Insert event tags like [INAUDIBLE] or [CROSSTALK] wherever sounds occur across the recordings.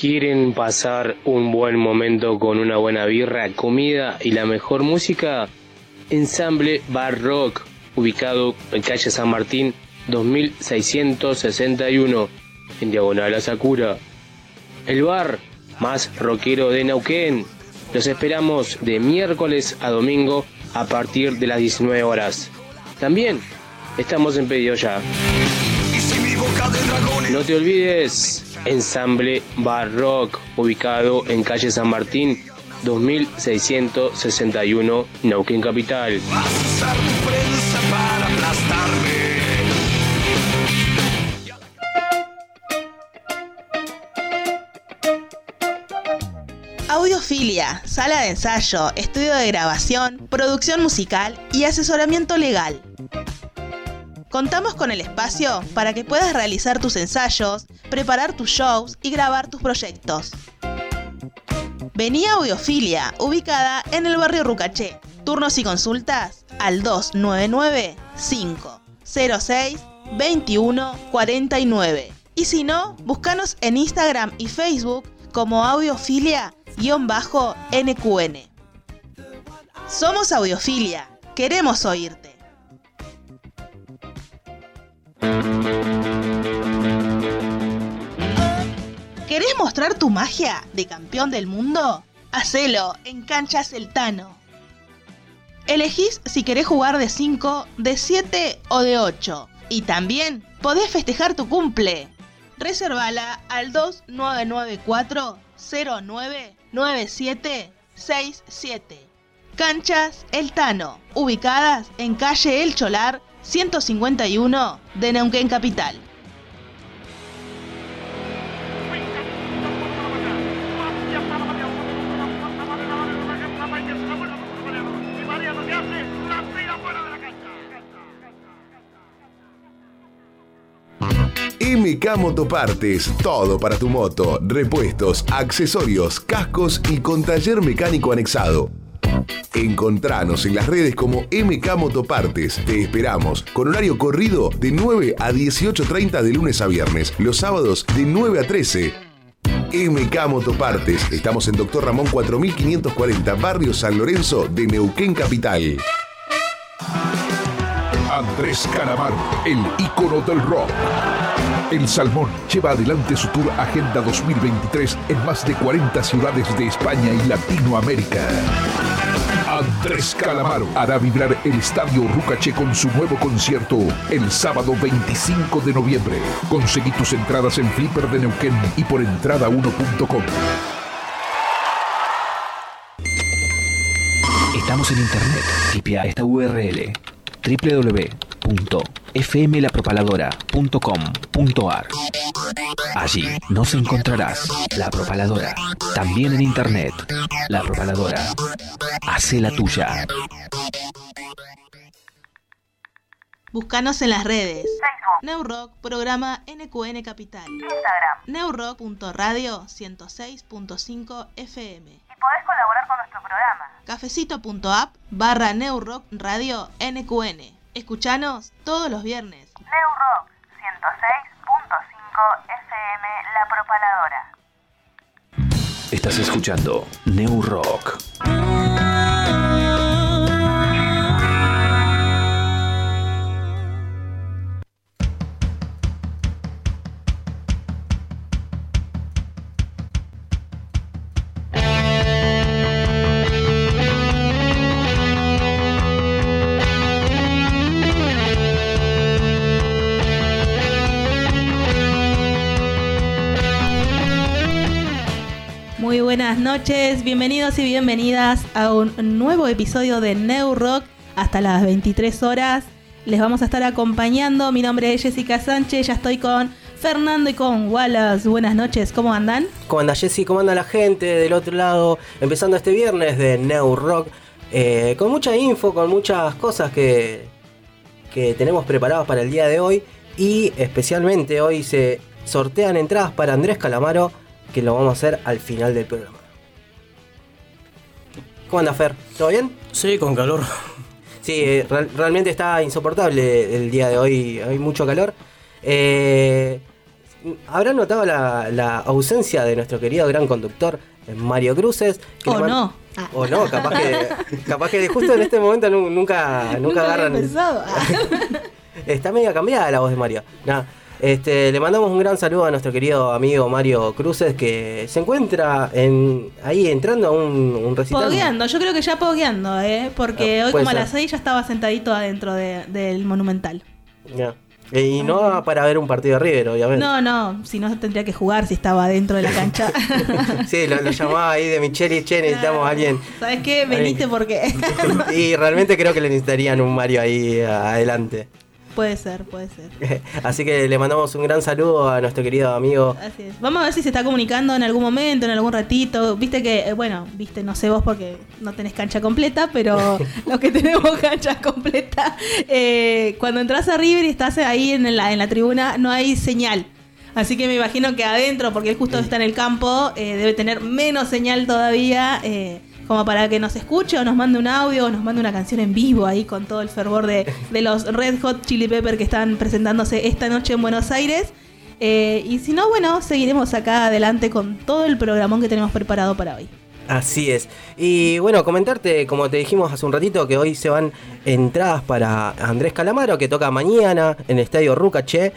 ¿Quieren pasar un buen momento con una buena birra, comida y la mejor música? Ensamble Bar Rock, ubicado en calle San Martín 2661, en diagonal a Sakura. El bar más rockero de Neuquén. Los esperamos de miércoles a domingo a partir de las 19 horas. También estamos en pedido ya. No te olvides, Ensamble Bar Rock, ubicado en calle San Martín 2661, Neuquén Capital. Audiofilia, sala de ensayo, estudio de grabación, producción musical y asesoramiento legal. Contamos con el espacio para que puedas realizar tus ensayos, preparar tus shows y grabar tus proyectos. Vení a Audiofilia, ubicada en el barrio Rucaché. Turnos y consultas al 299 506 2149. Y si no, búscanos en Instagram y Facebook como audiofilia-nqn. Somos Audiofilia, queremos oírte. ¿Querés mostrar tu magia de campeón del mundo? Hacelo en Cancha Celtano. Elegís si querés jugar de 5, de 7 o de 8. Y también podés festejar tu cumple. Reservala al 2994 099767. Canchas El Tano, ubicadas en calle El Cholar 151 de Neuquén Capital. MK Motopartes, todo para tu moto, repuestos, accesorios, cascos y con taller mecánico anexado. Encontranos en las redes como MK Motopartes. Te esperamos con horario corrido de 9 a 18.30 de lunes a viernes, los sábados de 9 a 13. MK Motopartes. Estamos en Doctor Ramón 4540, Barrio San Lorenzo de Neuquén Capital. Andrés Calamaro, el ícono del rock. El Salmón lleva adelante su tour Agenda 2023 en más de 40 ciudades de España y Latinoamérica. Andrés Calamaro hará vibrar el estadio Rucaché con su nuevo concierto el sábado 25 de noviembre. Conseguí tus entradas en Flipper de Neuquén y por entrada1.com. Estamos en internet. Tipea esta URL www.fmlapropaladora.com.ar. Allí nos encontrarás La Propaladora, también en internet. La Propaladora. Hace la tuya. Búscanos en las redes. Neurock, programa NQN Capital. Instagram. Neurock.radio 106.5 FM. Podés colaborar con nuestro programa. Cafecito.app barra Neurock Radio NQN. Escuchanos todos los viernes. Neurock 106.5 FM La Propaladora. Estás escuchando New noches, bienvenidos y bienvenidas a un nuevo episodio de New Rock hasta las 23 horas. Les vamos a estar acompañando. Mi nombre es Jessica Sánchez, ya estoy con Fernando y con Wallace. Buenas noches, ¿cómo andan? ¿Cómo anda Jessy? ¿Cómo anda la gente del otro lado? Empezando este viernes de New Rock. eh, con mucha info, con muchas cosas que, que tenemos preparadas para el día de hoy. Y especialmente hoy se sortean entradas para Andrés Calamaro, que lo vamos a hacer al final del programa. ¿Cómo anda Fer? ¿Todo bien? Sí, con calor. Sí, eh, real- realmente está insoportable el día de hoy, hay mucho calor. Eh, habrán notado la, la ausencia de nuestro querido gran conductor eh, Mario Cruces. que O no. Ah. O no, capaz que, capaz que justo en este momento nu- nunca, nunca, había agarran. pensado. Ah. [LAUGHS] Está media cambiada la voz de Mario. Nada. Este, le mandamos un gran saludo a nuestro querido amigo Mario Cruces que se encuentra en, ahí entrando a un, un recital. Pogueando, yo creo que ya pogueando, ¿eh? Porque Ah, hoy como a las 6 ya estaba sentadito adentro de- del Monumental. Ya. Eh, Y no para ver un partido de River, obviamente. No, no, si no tendría que jugar si estaba dentro de la cancha. [LAUGHS] Sí, lo, lo llamaba ahí de Micheli, che, necesitamos a alguien. ¿Sabes qué? Veniste porque... [LAUGHS] y realmente creo que le necesitarían un Mario ahí adelante. Puede ser, puede ser. [LAUGHS] Así que le mandamos un gran saludo a nuestro querido amigo. Así es. Vamos a ver si se está comunicando en algún momento, en algún ratito. Viste que, eh, bueno, viste, no sé vos porque no tenés cancha completa, pero [LAUGHS] los que tenemos cancha completa, eh, cuando entras a River y estás ahí en la, en la tribuna, no hay señal. Así que me imagino que adentro, porque él justo está en el campo, eh, debe tener menos señal todavía, eh, como para que nos escuche o nos mande un audio o nos mande una canción en vivo ahí con todo el fervor de, de los Red Hot Chili Pepper que están presentándose esta noche en Buenos Aires. Eh, y si no, bueno, seguiremos acá adelante con todo el programón que tenemos preparado para hoy. Así es. Y bueno, comentarte, como te dijimos hace un ratito, que hoy se van entradas para Andrés Calamaro, que toca mañana en el Estadio Rucache.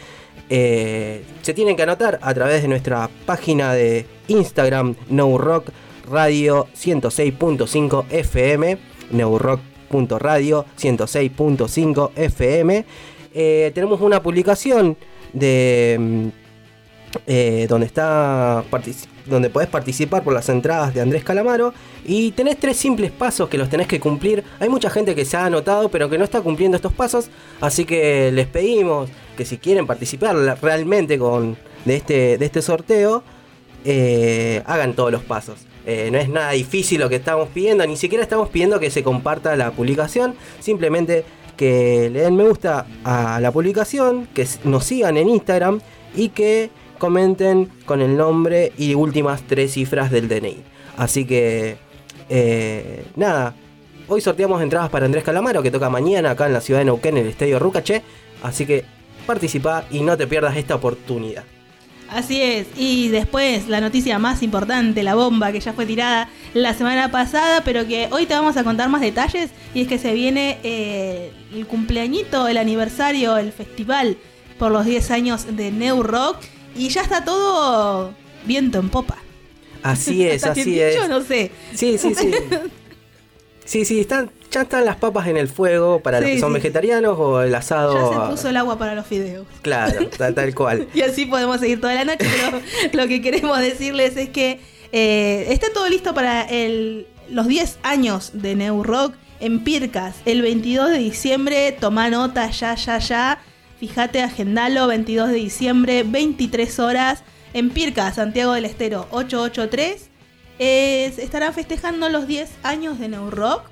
Eh, se tienen que anotar a través de nuestra página de Instagram, No Rock Radio 106.5 FM, neurock.radio 106.5 FM. Tenemos una publicación de mm, eh, donde está donde podés participar por las entradas de Andrés Calamaro y tenés tres simples pasos que los tenés que cumplir. Hay mucha gente que se ha anotado pero que no está cumpliendo estos pasos, así que les pedimos que si quieren participar realmente con de este de este sorteo eh, hagan todos los pasos. Eh, no es nada difícil lo que estamos pidiendo, ni siquiera estamos pidiendo que se comparta la publicación, simplemente que le den me gusta a la publicación, que nos sigan en Instagram y que comenten con el nombre y últimas tres cifras del DNI. Así que, eh, nada, hoy sorteamos entradas para Andrés Calamaro, que toca mañana acá en la ciudad de Neuquén, en el Estadio Rucache. Así que participa y no te pierdas esta oportunidad. Así es, y después la noticia más importante, la bomba que ya fue tirada la semana pasada, pero que hoy te vamos a contar más detalles, y es que se viene eh, el cumpleañito, el aniversario, el festival por los 10 años de New Rock, y ya está todo viento en popa. Así [LAUGHS] es, ¿Está bien así es. dicho? No sé. Sí, sí, sí. [LAUGHS] Sí, sí, están, ya están las papas en el fuego para los que son sí. vegetarianos o el asado. Ya se puso el agua para los fideos. Claro, [LAUGHS] tal, tal cual. Y así podemos seguir toda la noche, pero [LAUGHS] lo que queremos decirles es que eh, está todo listo para el- los 10 años de New Rock en Pircas, el 22 de diciembre, toma nota ya, ya, ya, fíjate, agendalo, 22 de diciembre, 23 horas, en Pircas, Santiago del Estero, 883. Es- estarán festejando los 10 años de New Rock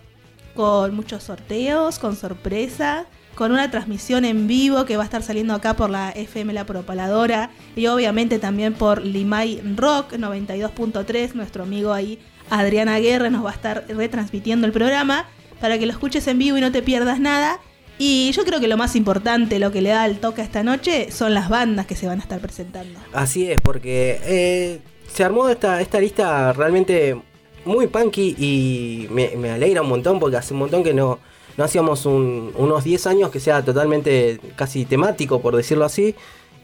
con muchos sorteos, con sorpresa, con una transmisión en vivo que va a estar saliendo acá por la FM La Propaladora y obviamente también por Limay Rock 92.3, nuestro amigo ahí Adrián Aguirre nos va a estar retransmitiendo el programa para que lo escuches en vivo y no te pierdas nada. Y yo creo que lo más importante, lo que le da el toque a esta noche, son las bandas que se van a estar presentando. Así es, porque eh, se armó esta, esta lista realmente muy punky y me, alegra un montón porque hace un montón que no, no hacíamos un- unos 10 años que sea totalmente casi temático, por decirlo así.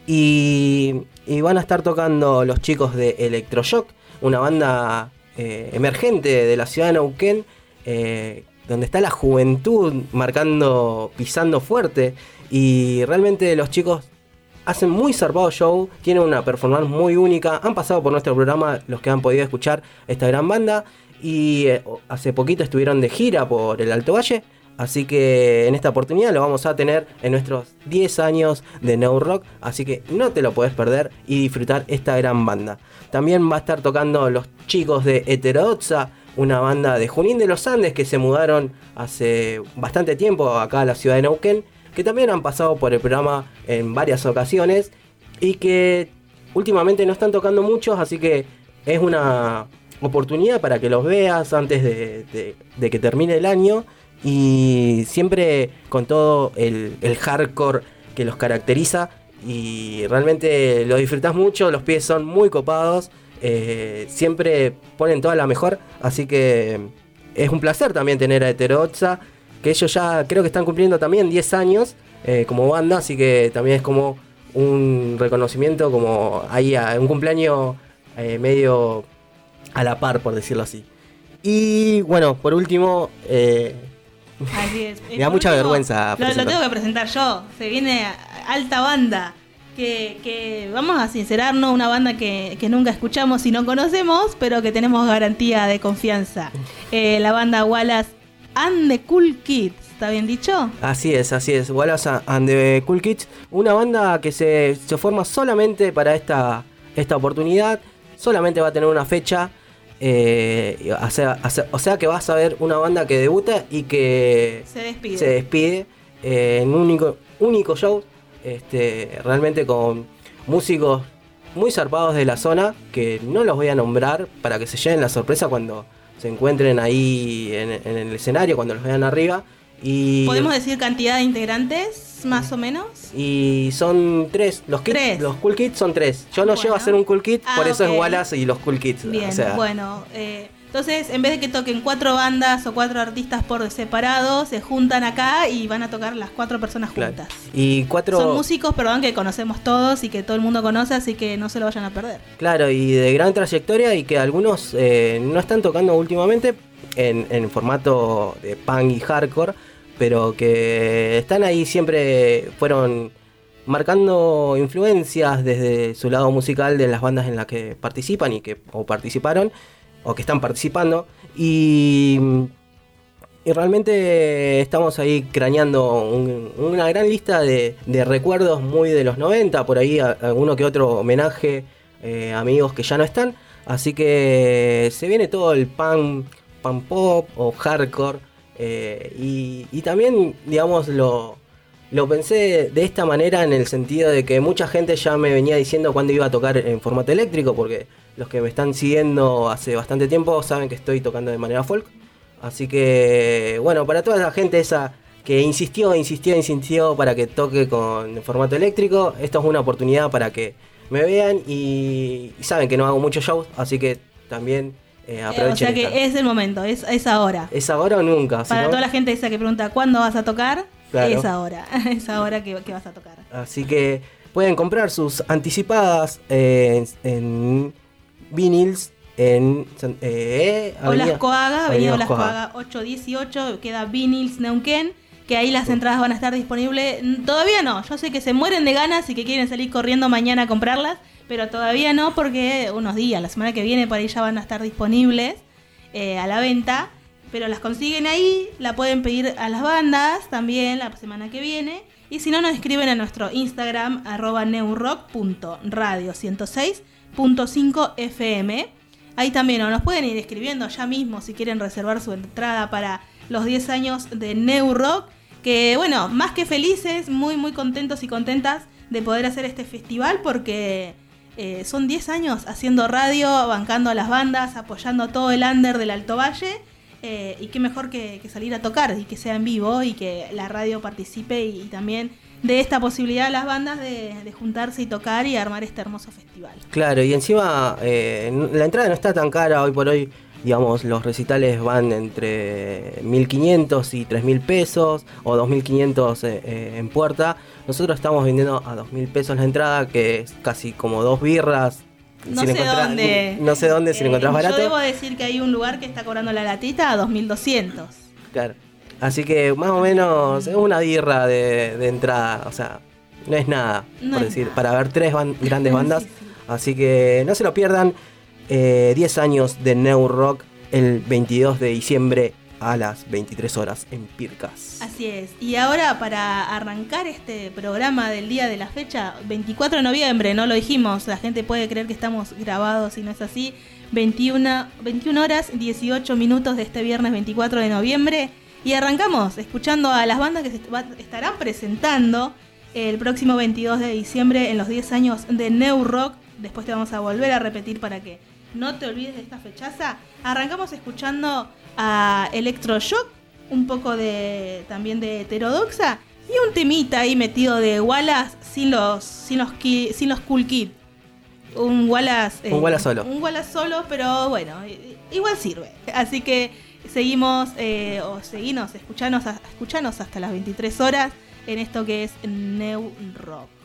Y, y van a estar tocando los chicos de Electroshock, una banda eh, emergente de la ciudad de Neuquén, eh, donde está la juventud marcando, pisando fuerte. Y realmente los chicos hacen muy zarpado show, tienen una performance muy única, han pasado por nuestro programa los que han podido escuchar esta gran banda y eh, hace poquito estuvieron de gira por el Alto Valle, así que en esta oportunidad lo vamos a tener en nuestros 10 años de No Rock, así que no te lo podés perder y disfrutar esta gran banda. También va a estar tocando los chicos de Heterodoxa, una banda de Junín de los Andes que se mudaron hace bastante tiempo acá a la ciudad de Neuquén, que también han pasado por el programa en varias ocasiones y que últimamente no están tocando muchos, así que es una oportunidad para que los veas antes de, que termine el año y siempre con todo el, hardcore que los caracteriza y realmente lo disfrutás mucho, los pies son muy copados, eh, siempre ponen toda la mejor, así que es un placer también tener a Heterodoxa, que ellos ya creo que están cumpliendo también 10 años eh, como banda, así que también es como un reconocimiento, como ahí a un cumpleaños eh, medio a la par, por decirlo así. Y bueno, por último, eh, Así es. [LAUGHS] Me da mucha vergüenza Lo, tengo que presentar yo. Se viene alta banda. Que, que vamos a sincerarnos, una banda que, que nunca escuchamos y no conocemos, pero que tenemos garantía de confianza. [LAUGHS] La banda Wallace and the Cool Kids, ¿está bien dicho? Así es, así es. Wallace and the Cool Kids, una banda que se, se forma solamente para esta, esta oportunidad, solamente va a tener una fecha. eh, o, sea, o que vas a ver una banda que debuta y que Se despide. se despide eh, en un único, único show, este, realmente con músicos muy zarpados de la zona, que no los voy a nombrar para que se lleven la sorpresa cuando se encuentren ahí en, en el escenario, cuando los vean arriba. Y, ¿Podemos decir cantidad de integrantes, más o menos? y son tres, los kits, Tres. los cool kids son tres. Yo no Bueno. llego a ser un cool Ah, por eso ok. es Wallace y los cool kids. Bien, o sea, bueno. eh, entonces, en vez de que toquen cuatro bandas o cuatro artistas por separado, se juntan acá y van a tocar las cuatro personas claro. juntas. Y cuatro. Son músicos, perdón, que conocemos todos y que todo el mundo conoce, así que no se lo vayan a perder. Claro, y de gran trayectoria y que algunos eh, no están tocando últimamente en, en formato de punk y hardcore, pero que están ahí siempre, fueron marcando influencias desde su lado musical de las bandas en las que participan y que o participaron o que están participando y y realmente estamos ahí craneando un- una gran lista de, recuerdos muy de los 90, por ahí alguno que otro homenaje eh, amigos que ya no están. Así que se viene todo el pan, pan pop o hardcore. eh, y, y también, digamos, lo, lo pensé de esta manera en el sentido de que mucha gente ya me venía diciendo cuándo iba a tocar en formato eléctrico, porque los que me están siguiendo hace bastante tiempo saben que estoy tocando de manera folk. Así que, bueno, para toda la gente esa que insistió, insistió, insistió para que toque con formato eléctrico, esto es una oportunidad para que me vean y, y saben que no hago muchos shows, así que también eh, Eh, o aprovechen. sea que esta. es el momento, es, es ahora. ¿Es ahora o nunca? Para toda la gente esa que pregunta cuándo vas a tocar, Claro. es ahora. [LAUGHS] es ahora que, que vas a tocar. Así que pueden comprar sus anticipadas eh, en, en Vinils en eh, eh Olas Coaga, Avenida Olas Coaga 818, queda Vinils Neuquén, que ahí las entradas van a estar disponibles. Todavía no, yo sé que se mueren de ganas y que quieren salir corriendo mañana a comprarlas, pero todavía no porque unos días, la semana que viene por ahí ya van a estar disponibles eh, a la venta. Pero las consiguen ahí, la pueden pedir a las bandas también la semana que viene. Y si no, nos escriben a nuestro Instagram arroba neurock.radio106 101.5 FM. Ahí también o nos pueden ir escribiendo ya mismo si quieren reservar su entrada para los 10 años de Neurock. Que bueno, más que felices, muy muy contentos y contentas de poder hacer este festival porque eh, son 10 años haciendo radio, bancando a las bandas, apoyando todo el under del Alto Valle. Eh, y qué mejor que, salir a tocar y que sea en vivo y que la radio participe y también de esta posibilidad a las bandas de, de juntarse y tocar y armar este hermoso festival. Claro, y encima eh, la entrada no está tan cara hoy por hoy. Digamos, los recitales van entre 1.500 y 3.000 pesos o 2.500 eh, eh, en puerta. Nosotros estamos vendiendo a 2.000 pesos la entrada, que es casi como dos birras. No Si sé dónde. No sé dónde, si lo Eh, encontrás barato. Yo debo decir que hay un lugar que está cobrando la latita a 2200. Claro. Así que más o menos es una birra de, de entrada. O sea, no es nada, No por es decir, nada. para ver tres ban- grandes [LAUGHS] bandas. Sí, sí. Así que no se lo pierdan. eh, 10 años de New Rock el 22 de diciembre a las 23 horas en Pircas. Así es. Y ahora para arrancar este programa del día de la fecha, 24 de noviembre, no lo dijimos, la gente puede creer que estamos grabados y no es así. 21, 21 horas 18 minutos de este viernes 24 de noviembre. Y arrancamos escuchando a las bandas que se estarán presentando el próximo 22 de diciembre en los 10 años de New Rock. Después te vamos a volver a repetir para que no te olvides de esta fechaza. Arrancamos escuchando a Electroshock, un poco de también de heterodoxa y un temita ahí metido de Wallace sin los sin los ki, sin los cool kids. Un Wallace eh, un Wallace solo. Un Wallace solo, pero bueno, igual sirve. Así que Seguimos, eh, o seguinos, escuchanos, escuchanos hasta las 23 horas en esto que es New Rock.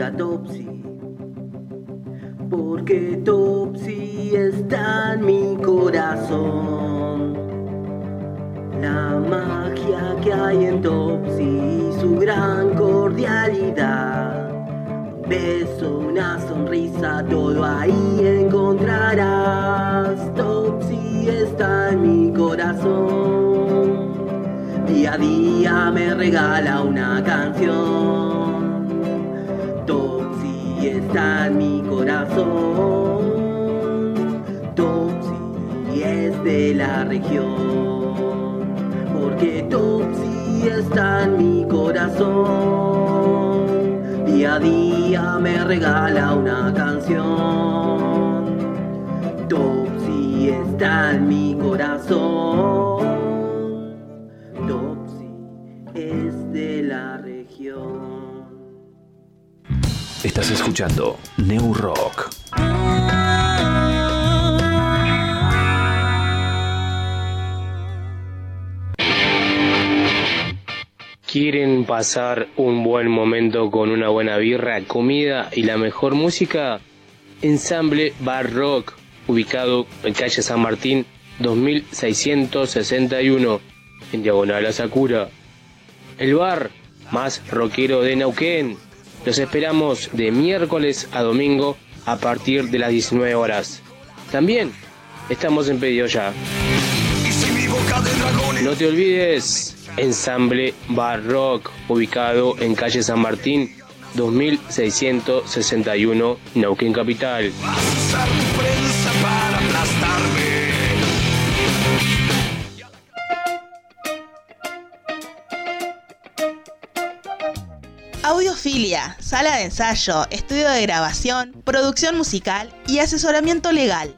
Ir a regala una canción. Topsy está en mi corazón. Topsy es de la región. Estás escuchando New Rock. Pasar un buen momento con una buena birra, comida y la mejor música? Ensamble Bar Rock, ubicado en calle San Martín 2661, en diagonal a Sakura. El bar más rockero de Neuquén. Los esperamos de miércoles a domingo a partir de las 19 horas. También estamos en pedido ya. No te olvides, Ensamble Bar Rock, ubicado en calle San Martín 2661, Neuquén Capital. Audiofilia, sala de ensayo, estudio de grabación, producción musical y asesoramiento legal.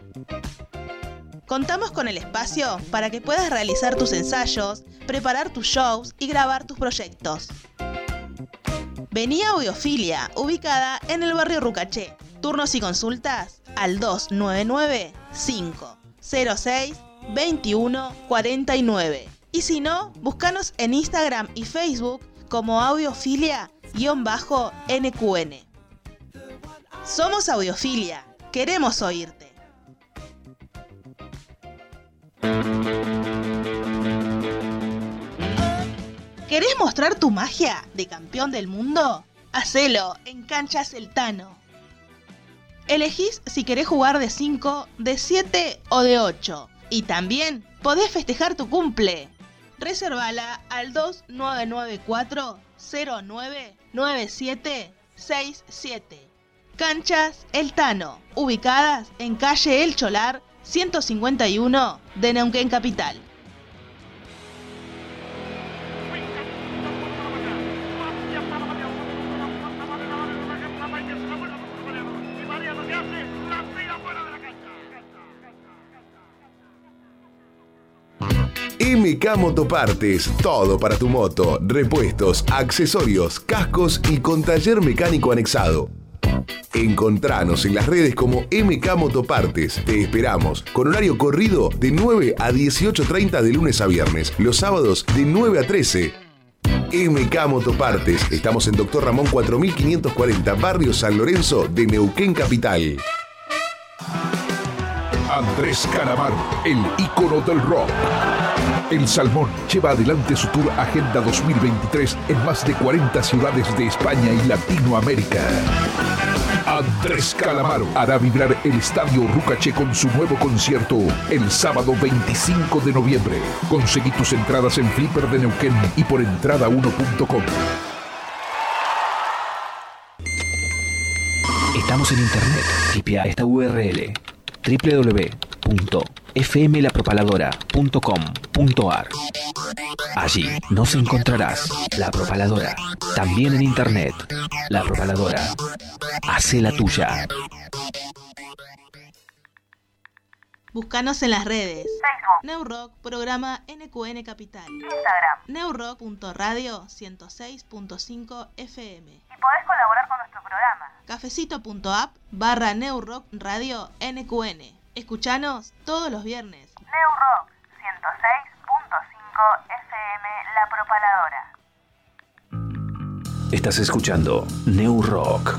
Contamos con el espacio para que puedas realizar tus ensayos, preparar tus shows y grabar tus proyectos. Vení a Audiofilia, ubicada en el barrio Rucaché. Turnos y consultas al 299 506 2149. Y si no, búscanos en Instagram y Facebook como audiofilia-nqn. Somos Audiofilia, queremos oírte. ¿Querés mostrar tu magia de campeón del mundo? Hacelo en Canchas El Tano. Elegís si querés jugar de 5, de 7 o de 8. Y también podés festejar tu cumple. Reservala al 2994 099767. Canchas El Tano, ubicadas en calle El Cholar 151 de Neuquén Capital. MK Motopartes, todo para tu moto, repuestos, accesorios, cascos y con taller mecánico anexado. Encontranos en las redes como MK Motopartes. Te esperamos con horario corrido de 9 a 18.30 de lunes a viernes, los sábados de 9 a 13. MK Motopartes. Estamos en Doctor Ramón 4540, Barrio San Lorenzo de Neuquén Capital. Andrés Calamaro, el ícono del rock. El Salmón lleva adelante su tour Agenda 2023 en más de 40 ciudades de España y Latinoamérica. Andrés Calamaro hará vibrar el estadio Rucache con su nuevo concierto el sábado 25 de noviembre. Conseguí tus entradas en Flipper de Neuquén y por entrada1.com. Estamos en internet. Tipea esta URL www.fmlapropaladora.com.ar Allí nos encontrarás La Propaladora, también en internet. La Propaladora. Hace la tuya. Búscanos en las redes. Facebook, Neurock, programa NQN Capital. Instagram. Neurock.radio 106.5 FM. Y podés colaborar con nuestro programa. Cafecito.app barra Neurock Radio NQN. Escuchanos todos los viernes. New Rock 106.5 FM La Propaladora. Estás escuchando New Rock.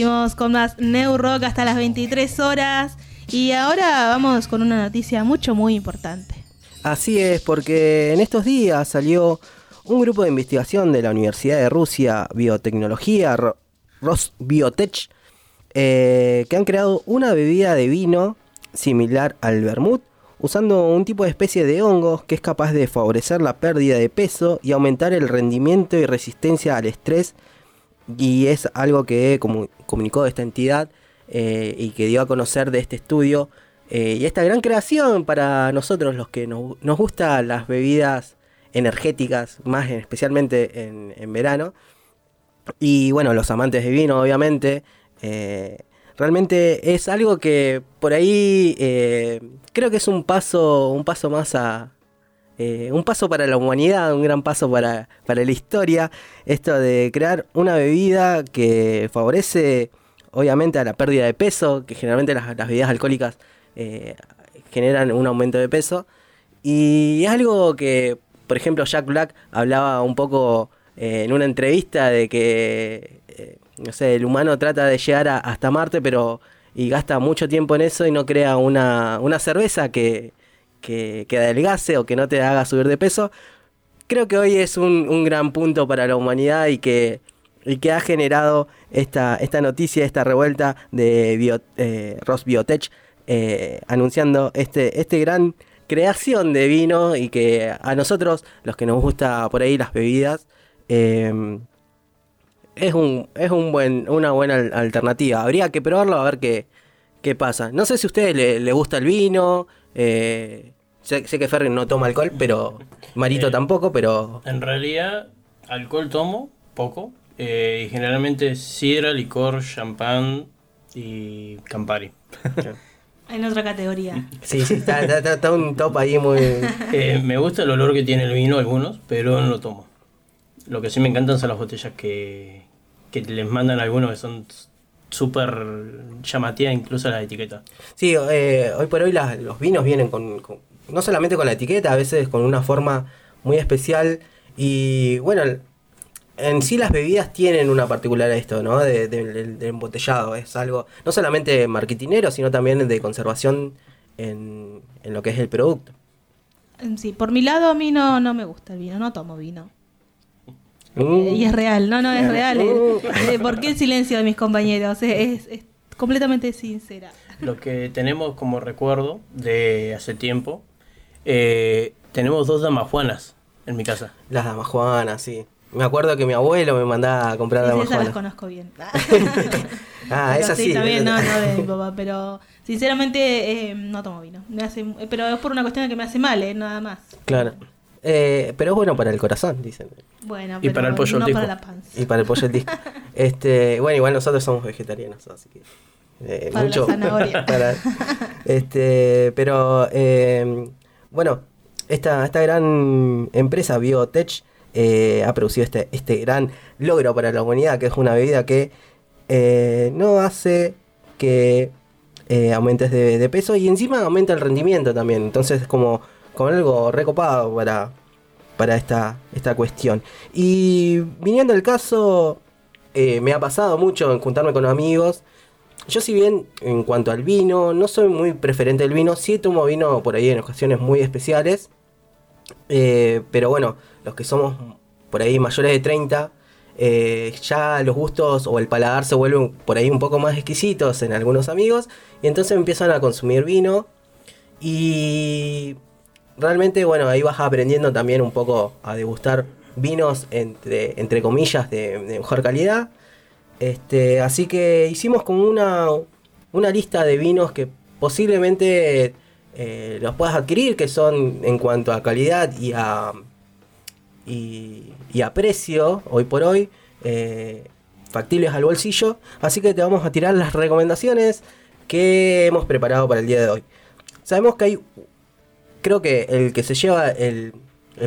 Seguimos con más New hasta las 23 horas. Y ahora vamos con una noticia mucho, muy importante. Así es, porque en estos días salió un grupo de investigación de la Universidad de Rusia Biotecnología, Ro- Rosbiotech, eh, que han creado una bebida de vino similar al vermut, usando un tipo de especie de hongos que es capaz de favorecer la pérdida de peso y aumentar el rendimiento y resistencia al estrés. Y es algo que comu- comunicó esta entidad eh, y que dio a conocer de este estudio. eh, y esta gran creación para nosotros, los que nos, gustan las bebidas energéticas, más en- especialmente en, verano. Y bueno, los amantes de vino, obviamente. eh, realmente es algo que por ahí creo que es un paso, un paso más a. eh, un paso para la humanidad, un gran paso para, para la historia. Esto de crear una bebida que favorece, obviamente, a la pérdida de peso, que generalmente las, bebidas alcohólicas eh, generan un aumento de peso. Y es algo que, por ejemplo, Jack Black hablaba un poco eh, en una entrevista de que, no sé, el humano trata de llegar hasta Marte, pero y gasta mucho tiempo en eso y no crea una, una cerveza que, que, que adelgace o que no te haga subir de peso. Creo que hoy es un, un gran punto para la humanidad y que, y que ha generado esta, esta noticia, esta revuelta de Bio, eh, Ross Biotech eh, anunciando este, este gran creación de vino y que a nosotros, los que nos gusta por ahí las bebidas, eh, es un, es un buen, una buena al- alternativa. Habría que probarlo a ver qué, qué pasa. No sé si a ustedes le, le gusta el vino. Eh, sé, sé que Ferry no toma alcohol, pero Marito Eh, tampoco, pero En realidad, alcohol tomo poco. eh, y generalmente sidra, licor, champán y Campari. [LAUGHS] En otra categoría. sí, sí, está, está- está- está un top ahí muy... [LAUGHS] Eh, me gusta el olor que tiene el vino algunos, pero no lo tomo. Lo que sí me encantan son las botellas que, que les mandan algunos que son súper llamativas, incluso las etiquetas. Sí, eh, hoy por hoy las- los vinos vienen con, con- no solamente con la etiqueta, a veces con una forma muy especial. Y bueno, en sí las bebidas tienen una particularidad esto, ¿no? De, embotellado. Es algo no solamente marketinero, sino también de conservación en, en lo que es el producto. Sí, por mi lado a mí no, no me gusta el vino, no tomo vino. Mm. Y es real, no, no, es real. Uh. Eh, ¿Por qué el silencio de mis compañeros? Es, es completamente sincera. Lo que tenemos como recuerdo de hace tiempo, eh, tenemos dos damajuanas en mi casa. Las damajuanas, sí. Me acuerdo que mi abuelo me mandaba a comprar Sí, sí, esas las damajuanas. conozco bien. [LAUGHS] Ah, Pero esa sí, sí. también, no, no de [LAUGHS] mi papá, pero sinceramente eh, no tomo vino. Me hace, pero es por una cuestión que me hace mal, eh, nada más. Claro. Eh, pero es bueno para el corazón, dicen. Bueno, Y pero para el pollo no para disco. la panza. Y para el pollo al disco. [LAUGHS] este, bueno, igual nosotros somos vegetarianos, así que. eh, Para la mucho. zanahoria. [LAUGHS] para- este, pero eh, bueno, esta, esta gran empresa Biotech eh, ha producido este, este gran logro para la humanidad, que es una bebida que eh, no hace que eh, aumentes de, de peso y encima aumenta el rendimiento también. Entonces es como, como algo recopado para, para esta, esta cuestión. Y viniendo al caso, eh, me ha pasado mucho en juntarme con amigos. Yo si bien en cuanto al vino, no soy muy preferente del vino, sí tomo vino por ahí en ocasiones muy especiales. Eh, pero bueno, los que somos por ahí mayores de 30, eh, ya los gustos o el paladar se vuelven por ahí un poco más exquisitos en algunos amigos. Y entonces empiezan a consumir vino. Y realmente, bueno, ahí vas aprendiendo también un poco a degustar vinos entre, entre comillas de, mejor calidad. Este, así que hicimos como una, una lista de vinos que posiblemente eh, los puedas adquirir, que son en cuanto a calidad y a, y, y a precio, hoy por hoy, eh, factibles al bolsillo. Así que te vamos a tirar las recomendaciones que hemos preparado para el día de hoy. Sabemos que hay, creo que el que se lleva el,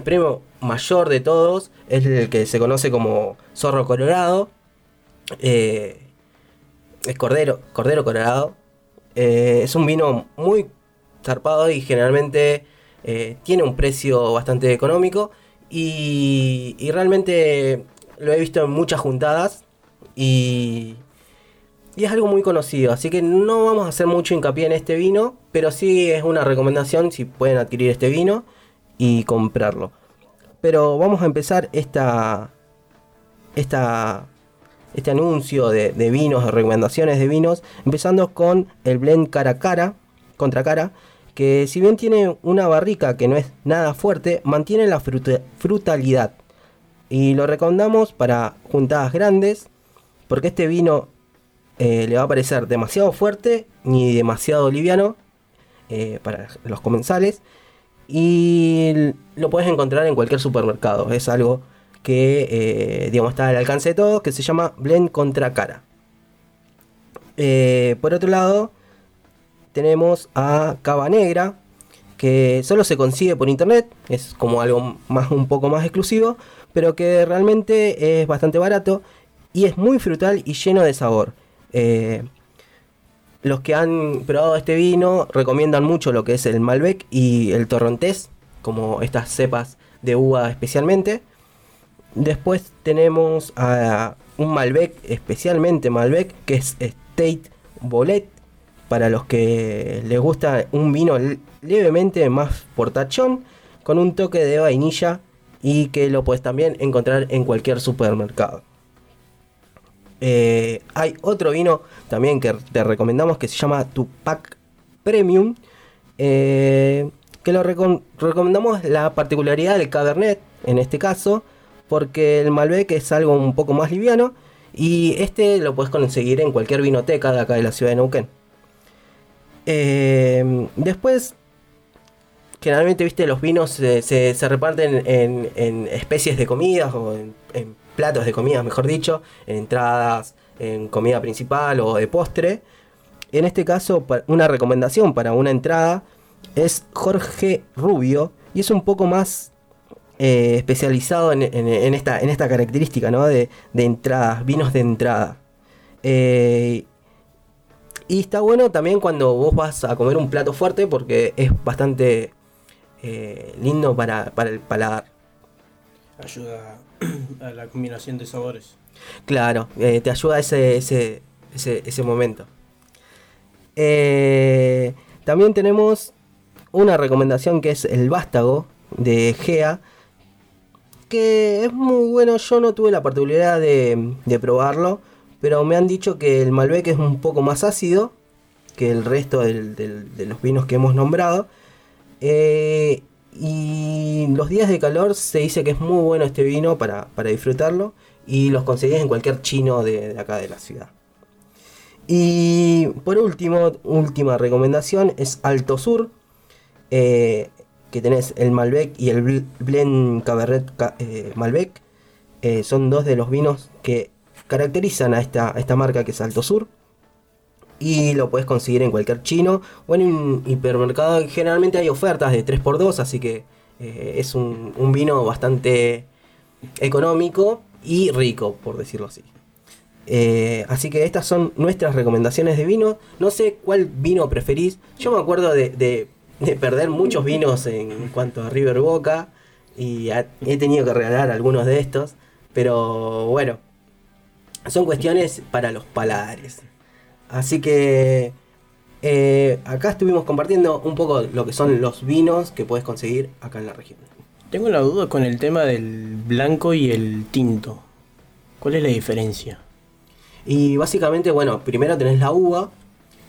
premio mayor de todos es el que se conoce como Zorro Colorado. Eh, es Cordero, Cordero Colorado. Eh, es un vino muy zarpado y generalmente eh, tiene un precio bastante económico. Y, y realmente lo he visto en muchas juntadas. Y, y es algo muy conocido. Así que no vamos a hacer mucho hincapié en este vino. Pero sí es una recomendación si pueden adquirir este vino y comprarlo. Pero vamos a empezar esta, esta, este anuncio de, vinos, de recomendaciones de vinos, empezando con el blend cara a cara, contra cara, que si bien tiene una barrica que no es nada fuerte, mantiene la fruta- frutalidad. Y lo recomendamos para juntadas grandes, porque este vino eh, le va a parecer demasiado fuerte ni demasiado liviano eh, para los comensales. Y lo puedes encontrar en cualquier supermercado. Es algo que eh, digamos está al alcance de todos, que se llama Blend contra cara. Por otro lado, tenemos a Cava Negra, que solo se consigue por internet, es como algo más, un poco más exclusivo, pero que realmente es bastante barato y es muy frutal y lleno de sabor. Eh, los que han probado este vino recomiendan mucho lo que es el Malbec y el Torrontés, como estas cepas de uva especialmente. Después tenemos a un Malbec, especialmente Malbec, que es State Bolet. Para los que les gusta un vino le- levemente más portachón, con un toque de vainilla y que lo puedes también encontrar en cualquier supermercado. Eh, hay otro vino también que te recomendamos que se llama Tupac Premium. eh, que lo recom- recomendamos la particularidad del Cabernet en este caso. Porque el Malbec es algo un poco más liviano. Y este lo puedes conseguir en cualquier vinoteca de acá de la ciudad de Neuquén. Eh, después, generalmente, viste, los vinos se, se- reparten en, en especies de comidas o en platos de comidas, mejor dicho, en entradas, en comida principal o de postre. En este caso, una recomendación para una entrada es Jorge Rubio y es un poco más eh, especializado en esta, en esta característica ¿no? de, de entradas, vinos de entrada. Eh, y está bueno también cuando vos vas a comer un plato fuerte porque es bastante eh, lindo para, para el paladar. Ayuda [CLEARS THROAT] a la combinación de sabores. Claro, eh, te ayuda ese, ese, ese, ese momento. Eh, también tenemos una recomendación que es el vástago de Gea. Que es muy bueno, yo no tuve la particularidad de, probarlo. Pero me han dicho que el Malbec es un poco más ácido que el resto de los vinos que hemos nombrado. Eh, y los días de calor se dice que es muy bueno este vino para, para disfrutarlo. Y los conseguís en cualquier chino de, acá de la ciudad. Y por último, última recomendación es Alto Sur. eh, que tenés el Malbec y el Bl- Blend Cabernet Ca- eh, Malbec. Eh, son dos de los vinos que caracterizan a esta, a esta marca que es Alto Sur. Y lo puedes conseguir en cualquier chino o en un hipermercado. Generalmente hay ofertas de 3x2, así que eh, es un, vino bastante económico y rico, por decirlo así. Eh, así que estas son nuestras recomendaciones de vino. No sé cuál vino preferís. Yo me acuerdo de, de- de perder muchos vinos en cuanto a River Boca. Y he tenido que regalar algunos de estos. Pero bueno, son cuestiones para los paladares. Así que eh, acá estuvimos compartiendo un poco lo que son los vinos que puedes conseguir acá en la región. Tengo una duda con el tema del blanco y el tinto. ¿Cuál es la diferencia? Y básicamente, bueno, primero tenés la uva,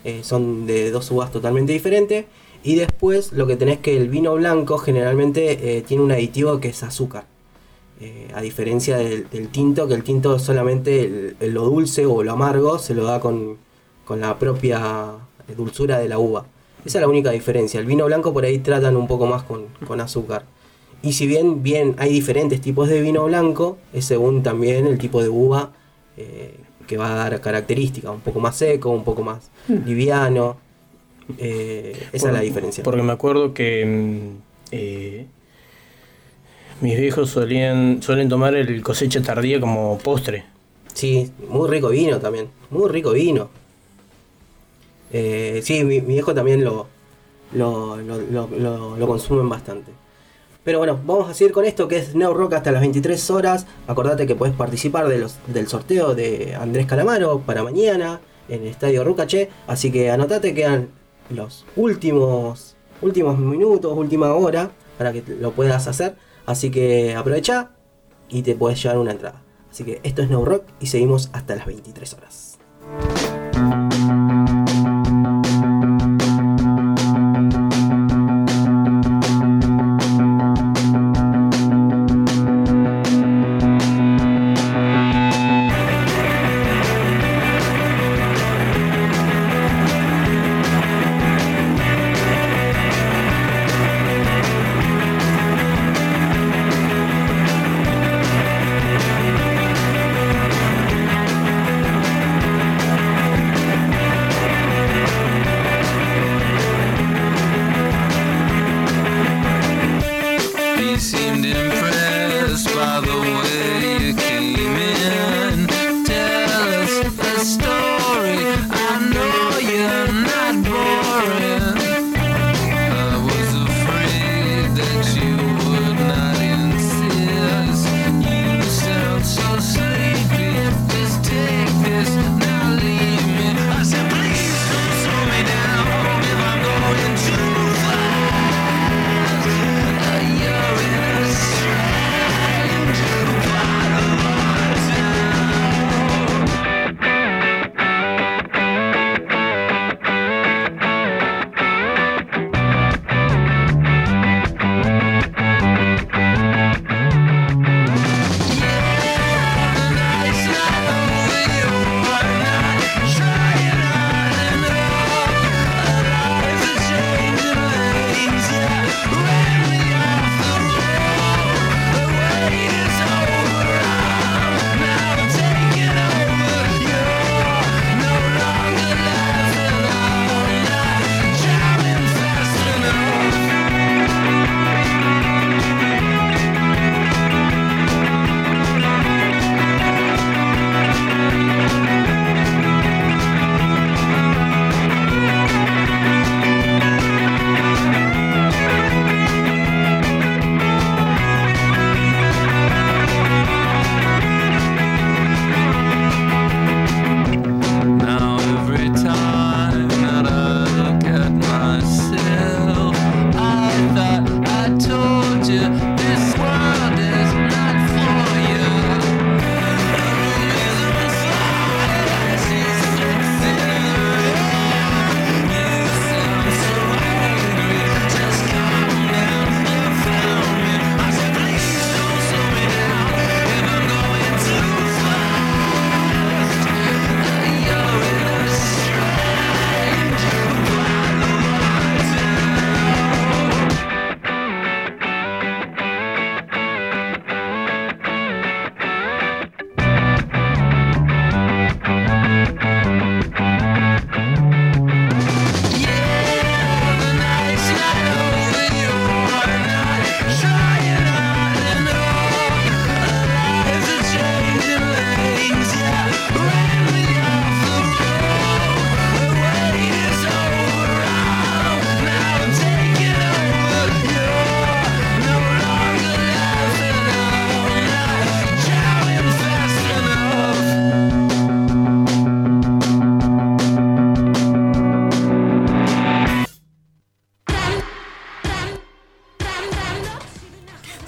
eh, son de dos uvas totalmente diferentes. Y después lo que tenés que el vino blanco generalmente eh, tiene un aditivo que es azúcar. Eh, a diferencia del, del tinto, que el tinto solamente el- el- lo dulce o lo amargo se lo da con, con la propia dulzura de la uva. Esa es la única diferencia. El vino blanco por ahí tratan un poco más con, con azúcar. Y si bien, bien hay diferentes tipos de vino blanco, es según también el tipo de uva eh, que va a dar características, un poco más seco, un poco más liviano. Eh, esa es la diferencia. Porque me acuerdo que mm, eh, mis viejos solían, suelen tomar el cosecha tardía como postre. Sí, muy rico vino también, muy rico vino. Eh, sí, mi, mi viejo también lo, lo, lo, lo- consumen bastante. Pero bueno, vamos a seguir con esto que es Neo Rock hasta las 23 horas. Acordate que puedes participar del sorteo de Andrés Calamaro para mañana en el Estadio Rucache. Así que anotate, quedan los últimos, últimos minutos, última hora para que lo puedas hacer. Así que aprovecha y te puedes llevar una entrada. Así que esto es No Rock y seguimos hasta las 23 horas.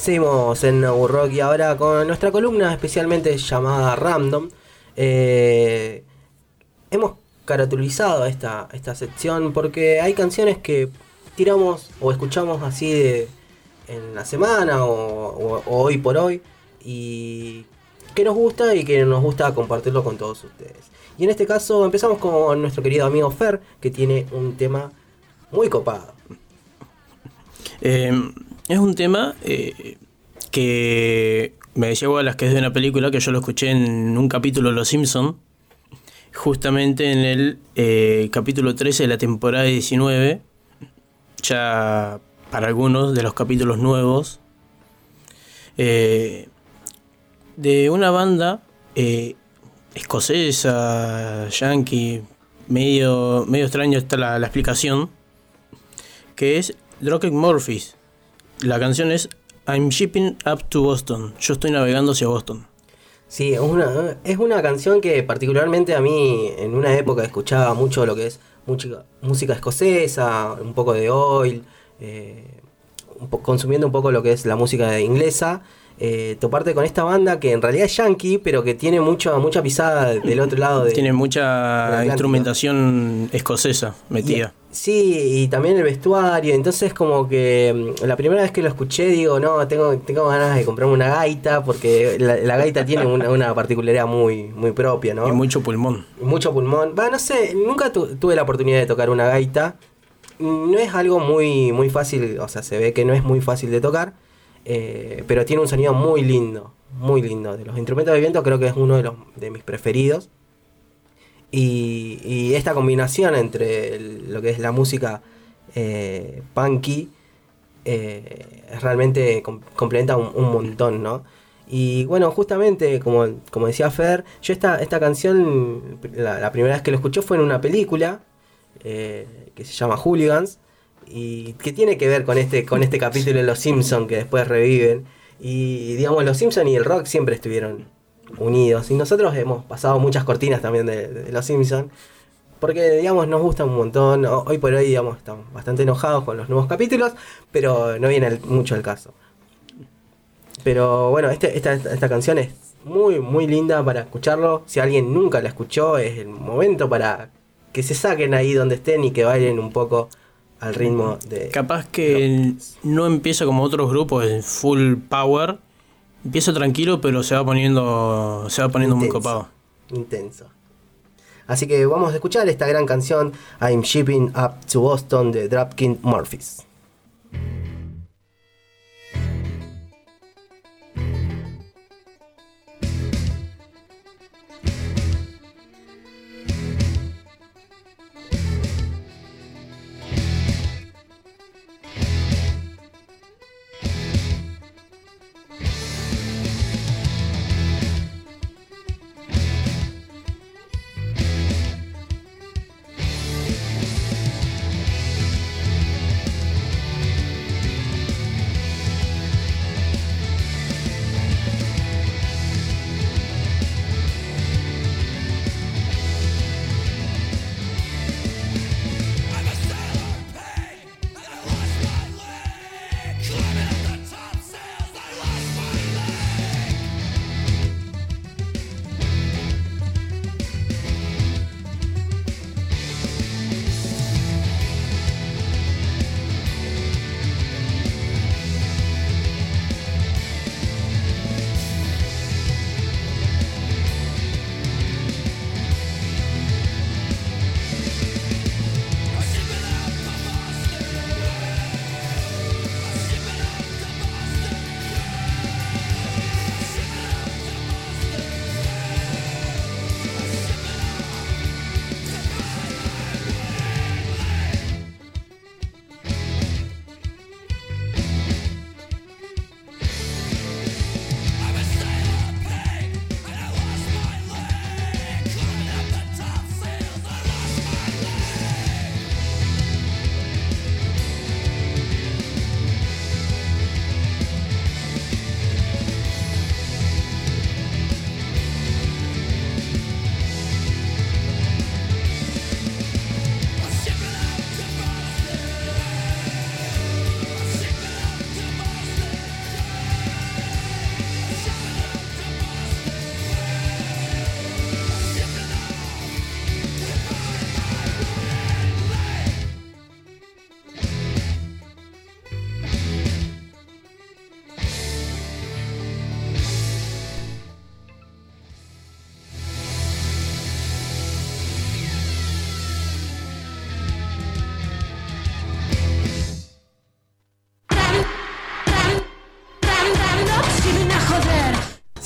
En No Rock y ahora con nuestra columna especialmente llamada Random. Eh, hemos caracterizado esta, esta sección porque hay canciones que tiramos o escuchamos así de, en la semana o, hoy por hoy y que nos gusta y que nos gusta compartirlo con todos ustedes. Y en este caso empezamos con nuestro querido amigo Fer que tiene un tema muy copado. Eh, es un tema eh, que me decía Wallace que es de una película que yo lo escuché en un capítulo de Los Simpson justamente en el eh, capítulo 13 de la temporada 19, ya para algunos de los capítulos nuevos, eh, de una banda escocesa, yankee, medio, medio extraño está la, explicación, que es Dropkick Murphys. La canción es I'm shipping up to Boston. Yo estoy navegando hacia Boston. Sí, es una, es una canción que particularmente a mí en una época escuchaba mucho lo que es música, música escocesa, un poco de oil, eh, consumiendo un poco lo que es la música inglesa. Eh, toparte con esta banda que en realidad es yankee, pero que tiene mucho, mucha pisada del otro lado de, Tiene mucha instrumentación escocesa metida. Sí, y también el vestuario. Entonces, como que mm, la primera vez que lo escuché, digo, no, tengo, tengo ganas de comprarme una gaita, porque la, la gaita tiene una, una particularidad muy, muy propia, ¿no? Y mucho pulmón. mucho pulmón. Va, no sé, nunca tu- tuve la oportunidad de tocar una gaita. Mm, No es algo muy, muy fácil, o sea, se ve que no es muy fácil de tocar, eh, pero tiene un sonido muy lindo, muy lindo. De los instrumentos de viento creo que es uno de, los, de mis preferidos. Y, esta combinación entre lo que es la música eh, punky eh, realmente com- complementa un, un montón, ¿no? Y bueno, justamente, como, como decía Fer, yo esta, esta canción, la, la primera vez que lo escuché fue en una película eh, que se llama Hooligans y que tiene que ver con este, con este capítulo de Los Simpsons que después reviven. Y digamos, Los Simpsons y el rock siempre estuvieron unidos. Y nosotros hemos pasado muchas cortinas también de, Los Simpsons. Porque, digamos, nos gusta un montón. Hoy por hoy, digamos, estamos bastante enojados con los nuevos capítulos, pero no viene mucho al caso. Pero bueno, este- esta, esta canción es muy, muy linda para escucharlo. Si alguien nunca la escuchó, es el momento para que se saquen ahí donde estén y que bailen un poco al ritmo de... Capaz que no empieza como otros grupos en full power. Empieza tranquilo, pero se va poniendo, se va poniendo muy copado. intenso. Así que vamos a escuchar esta gran canción I'm Shipping Up to Boston de Dropkick Murphys.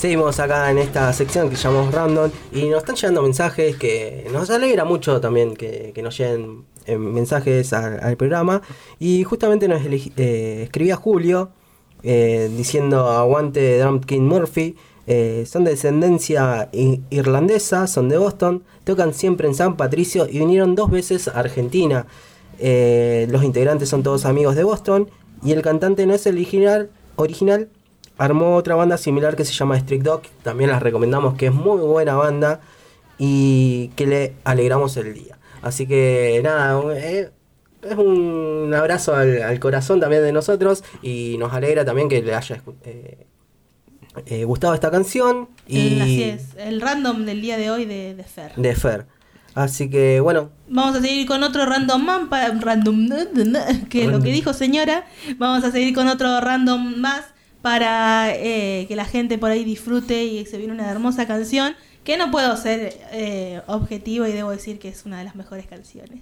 Seguimos acá en esta sección que llamamos Random y nos están llegando mensajes que nos alegra mucho también que, nos lleguen eh, mensajes al, programa. Y justamente nos eh, escribía Julio eh, diciendo aguante Drum King Murphy. Son de descendencia irlandesa, son de Boston, tocan siempre en San Patricio y vinieron dos veces a Argentina. Los integrantes son todos amigos de Boston y el cantante no es el original, original armó otra banda similar que se llama Strict Dog. También las recomendamos, que es muy buena banda y que le alegramos el día. Así que nada, eh, es un abrazo al, al corazón también de nosotros y nos alegra también que le haya eh, eh, gustado esta canción y Así es, el random del día de hoy de, de Fer. de Fer. Así que bueno, Vamos a seguir con otro random man random [LAUGHS] que lo que dijo señora. Vamos a seguir con otro random más para eh, que la gente por ahí disfrute y se viene una hermosa canción que no puedo ser eh, objetivo y debo decir que es una de las mejores canciones.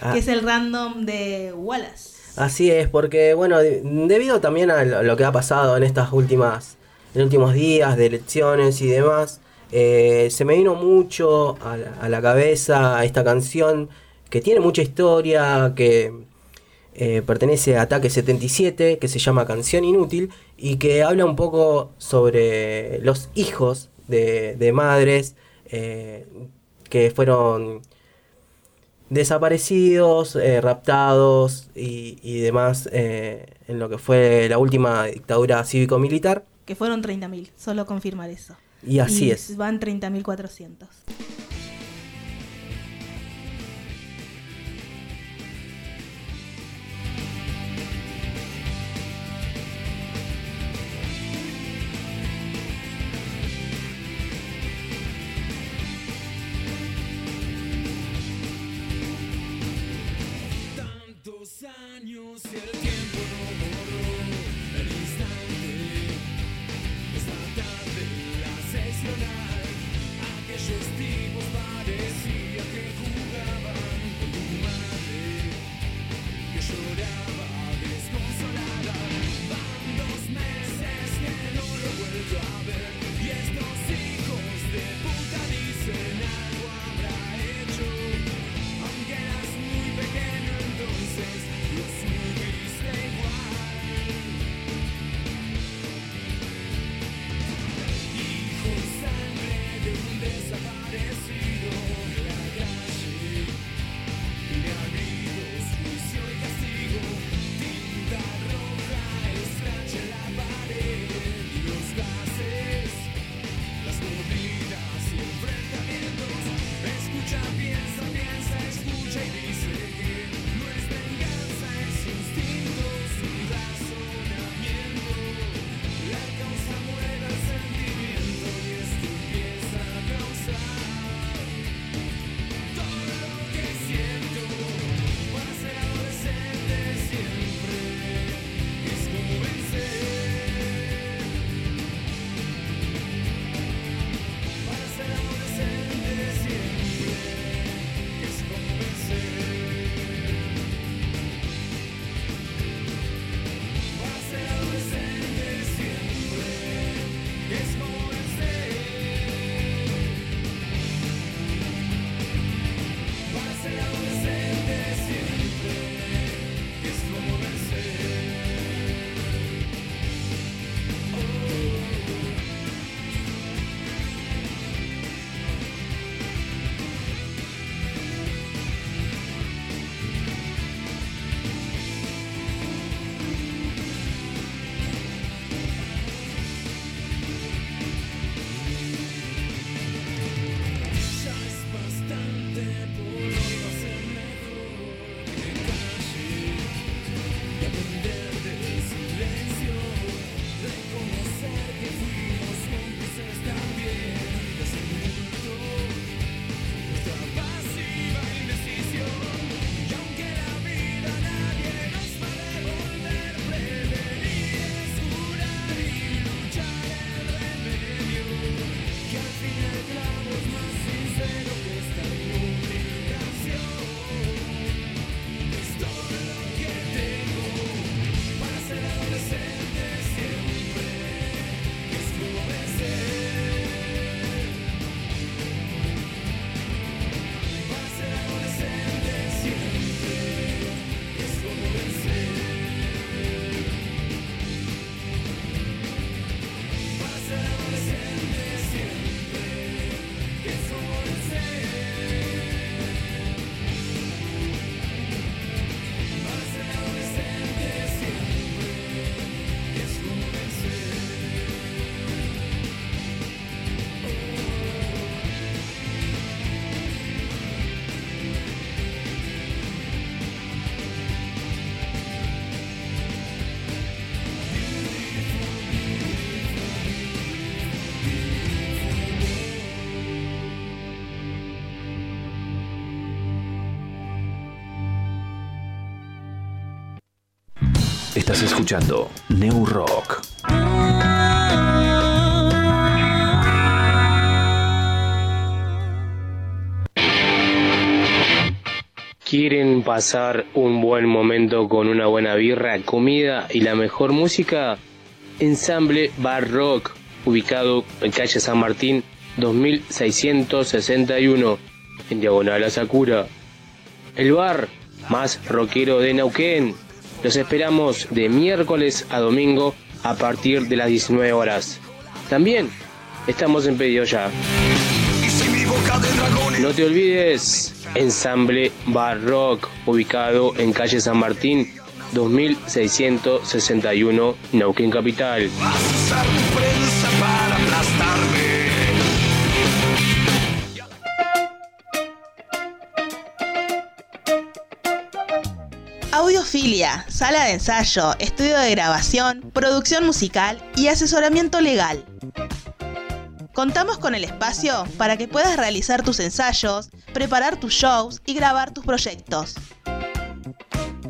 Ah. Que es el random de Wallace. Así es, porque bueno, de- debido también a lo que ha pasado en estas últimas, en últimos días de elecciones y demás, eh, se me vino mucho a la, a la cabeza esta canción que tiene mucha historia, que eh, pertenece a Ataque 77, que se llama Canción Inútil, y que habla un poco sobre los hijos de, de madres eh, que fueron desaparecidos, eh, raptados y, y demás en lo que fue la última dictadura cívico-militar. Que fueron 30.000, solo confirmar eso. Y así es. Van 30.400. Estás escuchando New Rock. ¿Quieren pasar un buen momento con una buena birra, comida y la mejor música? Ensamble Bar Rock, ubicado en calle San Martín 2661, en diagonal a Sakura. El bar más rockero de Neuquén. Los esperamos de miércoles a domingo a partir de las 19 horas. También estamos en pedido ya. No te olvides, Ensamble Bar Rock, ubicado en calle San Martín 2661, Neuquén Capital. Audiofilia, sala de ensayo, estudio de grabación, producción musical y asesoramiento legal. Contamos con el espacio para que puedas realizar tus ensayos, preparar tus shows y grabar tus proyectos.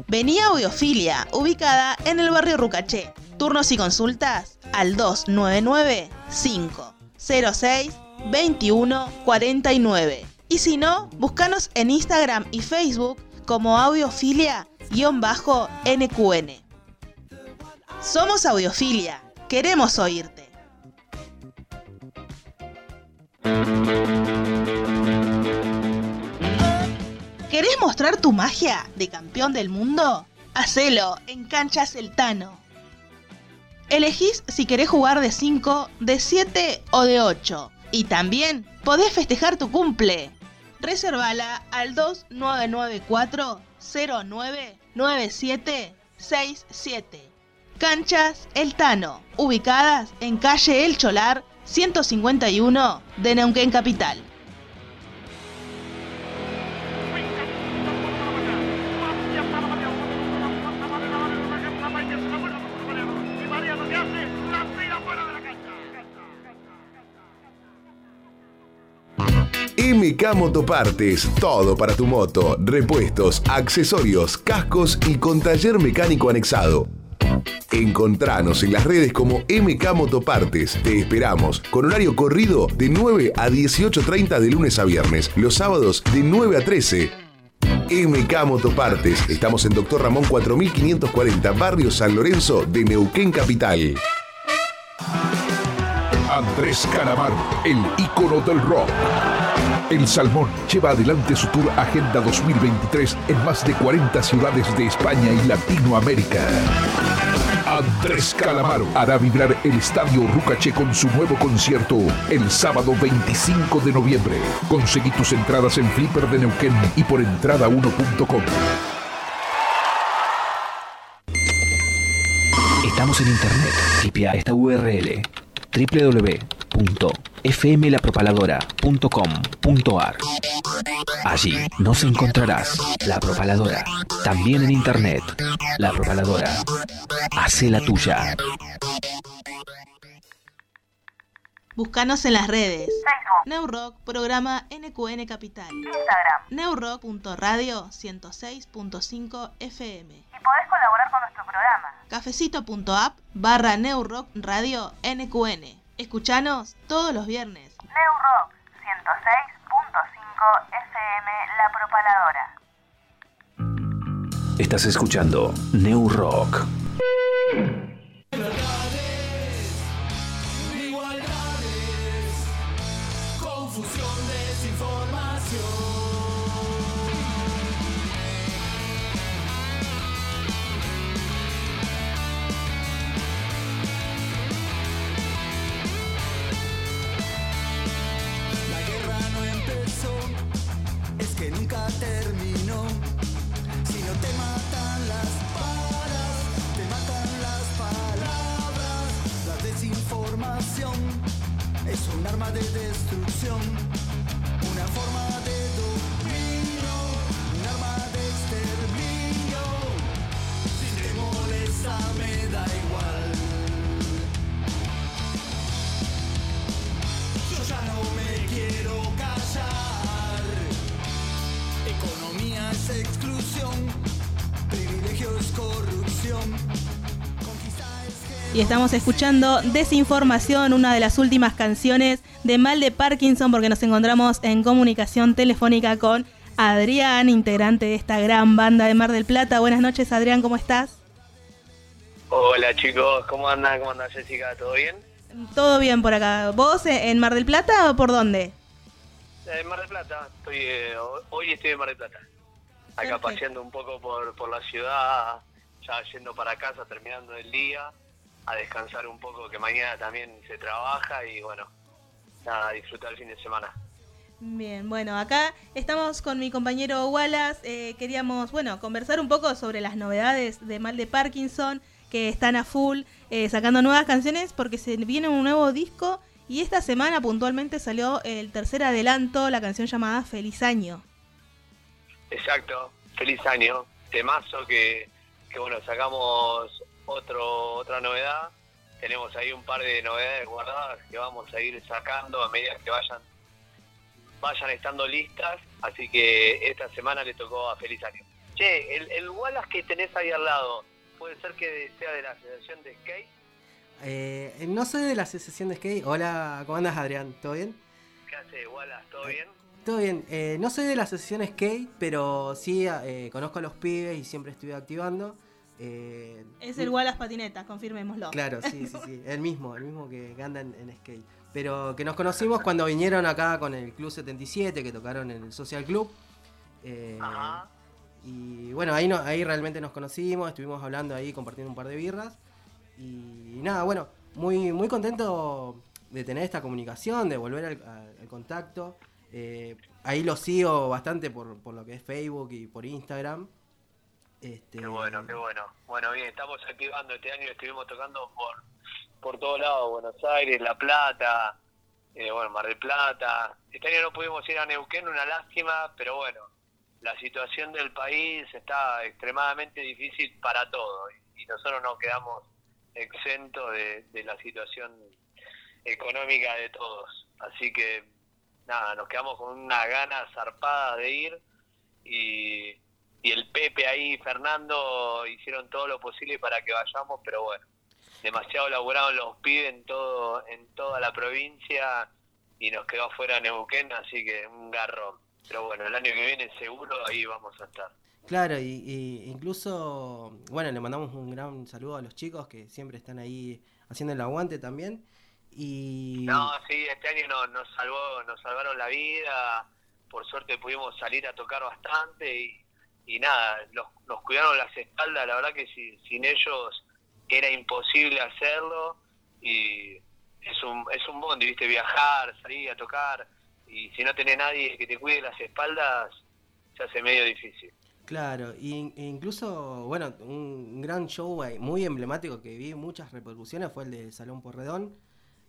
Vení a Audiofilia, ubicada en el barrio Rucaché. Turnos y consultas al 299 506 2149. Y si no, búscanos en Instagram y Facebook como audiofilia-nqn. Somos Audiofilia, queremos oírte. ¿Querés mostrar tu magia de campeón del mundo? Hacelo en Canchas El Tano. Elegís si querés jugar de 5, de 7 o de 8. Y también podés festejar tu cumple. Reservala al 2994 099767. Canchas El Tano, ubicadas en calle El Cholar 151 de Neuquén Capital. MK Motopartes, todo para tu moto, repuestos, accesorios, cascos y con taller mecánico anexado. Encontranos en las redes como MK Motopartes. Te esperamos con horario corrido de 9 a 18.30 de lunes a viernes, los sábados de 9 a 13. MK Motopartes. Estamos en Doctor Ramón 4540, Barrio San Lorenzo de Neuquén Capital. Andrés Calamaro, el ícono del rock. El Salmón lleva adelante su tour Agenda 2023 en más de 40 ciudades de España y Latinoamérica. Andrés Calamaro hará vibrar el Estadio Rucache con su nuevo concierto el sábado 25 de noviembre. Conseguí tus entradas en Flipper de Neuquén y por entrada1.com. Estamos en internet. Tipea esta URL www.fmlapropaladora.com.ar Allí nos encontrarás La Propaladora, también en internet. La Propaladora. Hace la tuya. Búscanos en las redes. Facebook, Neurock, programa NQN Capital. Instagram. Neurock.radio 106.5 FM. Y podés colaborar con nuestro programa. Cafecito.app barra Neurock Radio NQN. Escuchanos todos los viernes. New Rock 106.5 FM La Propaladora. Estás escuchando New Rock. Igualdades, confusión, desinformación. Terminó. Si no te matan las balas, te matan las palabras. La desinformación es un arma de destrucción, una forma de es exclusión, privilegio es corrupción. y estamos escuchando Desinformación, una de las últimas canciones de Mal de Parkinson, porque nos encontramos en comunicación telefónica con Adrián, integrante de esta gran banda de Mar del Plata. Buenas noches, Adrián, ¿cómo estás? Hola chicos, ¿cómo andan? ¿Cómo anda Jessica? ¿Todo bien? Todo bien por acá. ¿Vos eh, en Mar del Plata o por dónde? En Mar del Plata, estoy, eh, hoy estoy en Mar del Plata. Acá paseando un poco por, por la ciudad, ya yendo para casa, terminando el día, a descansar un poco, que mañana también se trabaja y bueno, nada, a disfrutar el fin de semana. Bien, bueno, acá estamos con mi compañero Wallace. eh, queríamos, bueno, conversar un poco sobre las novedades de Mal de Parkinson, que están a full, eh, sacando nuevas canciones porque se viene un nuevo disco y esta semana puntualmente salió el tercer adelanto, la canción llamada Feliz Año. Exacto, feliz año, temazo que, que bueno, sacamos otro otra novedad, tenemos ahí un par de novedades guardadas que vamos a ir sacando a medida que vayan vayan estando listas, así que esta semana le tocó a Feliz Año. Che, el, el Wallace que tenés ahí al lado, ¿puede ser que sea de la Asociación de Skate? Eh, no soy de la asociación de skate. Hola, ¿cómo andas, Adrián? ¿Todo bien? ¿Qué hace Wallace? ¿Todo bien? Todo bien. Eh, no soy de la asociación skate, pero sí eh, conozco a los pibes y siempre estuve activando. Eh, Es el Wallace Patinetas, confirmémoslo. Claro, sí, sí, sí. [LAUGHS] El mismo, el mismo que, anda en, en skate. Pero que nos conocimos cuando vinieron acá con el Club 77, que tocaron en el Social Club. Eh, y bueno, ahí, no, ahí realmente nos conocimos, estuvimos hablando ahí, compartiendo un par de birras. Y, nada, bueno, muy, muy contento de tener esta comunicación, de volver al, al- al contacto. Eh, ahí lo sigo bastante por, por lo que es Facebook y por Instagram. Este, Qué bueno, qué bueno. Bueno, bien, estamos activando este año, estuvimos tocando por, por todos lados, Buenos Aires, La Plata, eh, bueno, Mar del Plata. Este año no pudimos ir a Neuquén, una lástima, pero bueno, la situación del país está extremadamente difícil para todo y, y nosotros no quedamos exentos de, de la situación económica de todos. Así que, nada, nos quedamos con una gana zarpada de ir y, y el Pepe ahí, Fernando, hicieron todo lo posible para que vayamos, pero bueno, demasiado laburaron los pibes en, todo, en toda la provincia y nos quedó afuera Neuquén, así que un garrón. Pero bueno, el año que viene seguro ahí vamos a estar. Claro, y, y incluso, bueno, le mandamos un gran saludo a los chicos que siempre están ahí haciendo el aguante también. Y No, sí, este año nos, nos salvó, nos salvaron la vida. Por suerte pudimos salir a tocar bastante y, y nada, los, nos cuidaron las espaldas. La verdad que si- sin ellos era imposible hacerlo y es un es un bondi, viste, viajar, salir a tocar y si no tenés nadie que te cuide las espaldas se hace medio difícil. Claro, y, e incluso, bueno, un gran show eh, muy emblemático que vi muchas repercusiones fue el de Salón Porredón,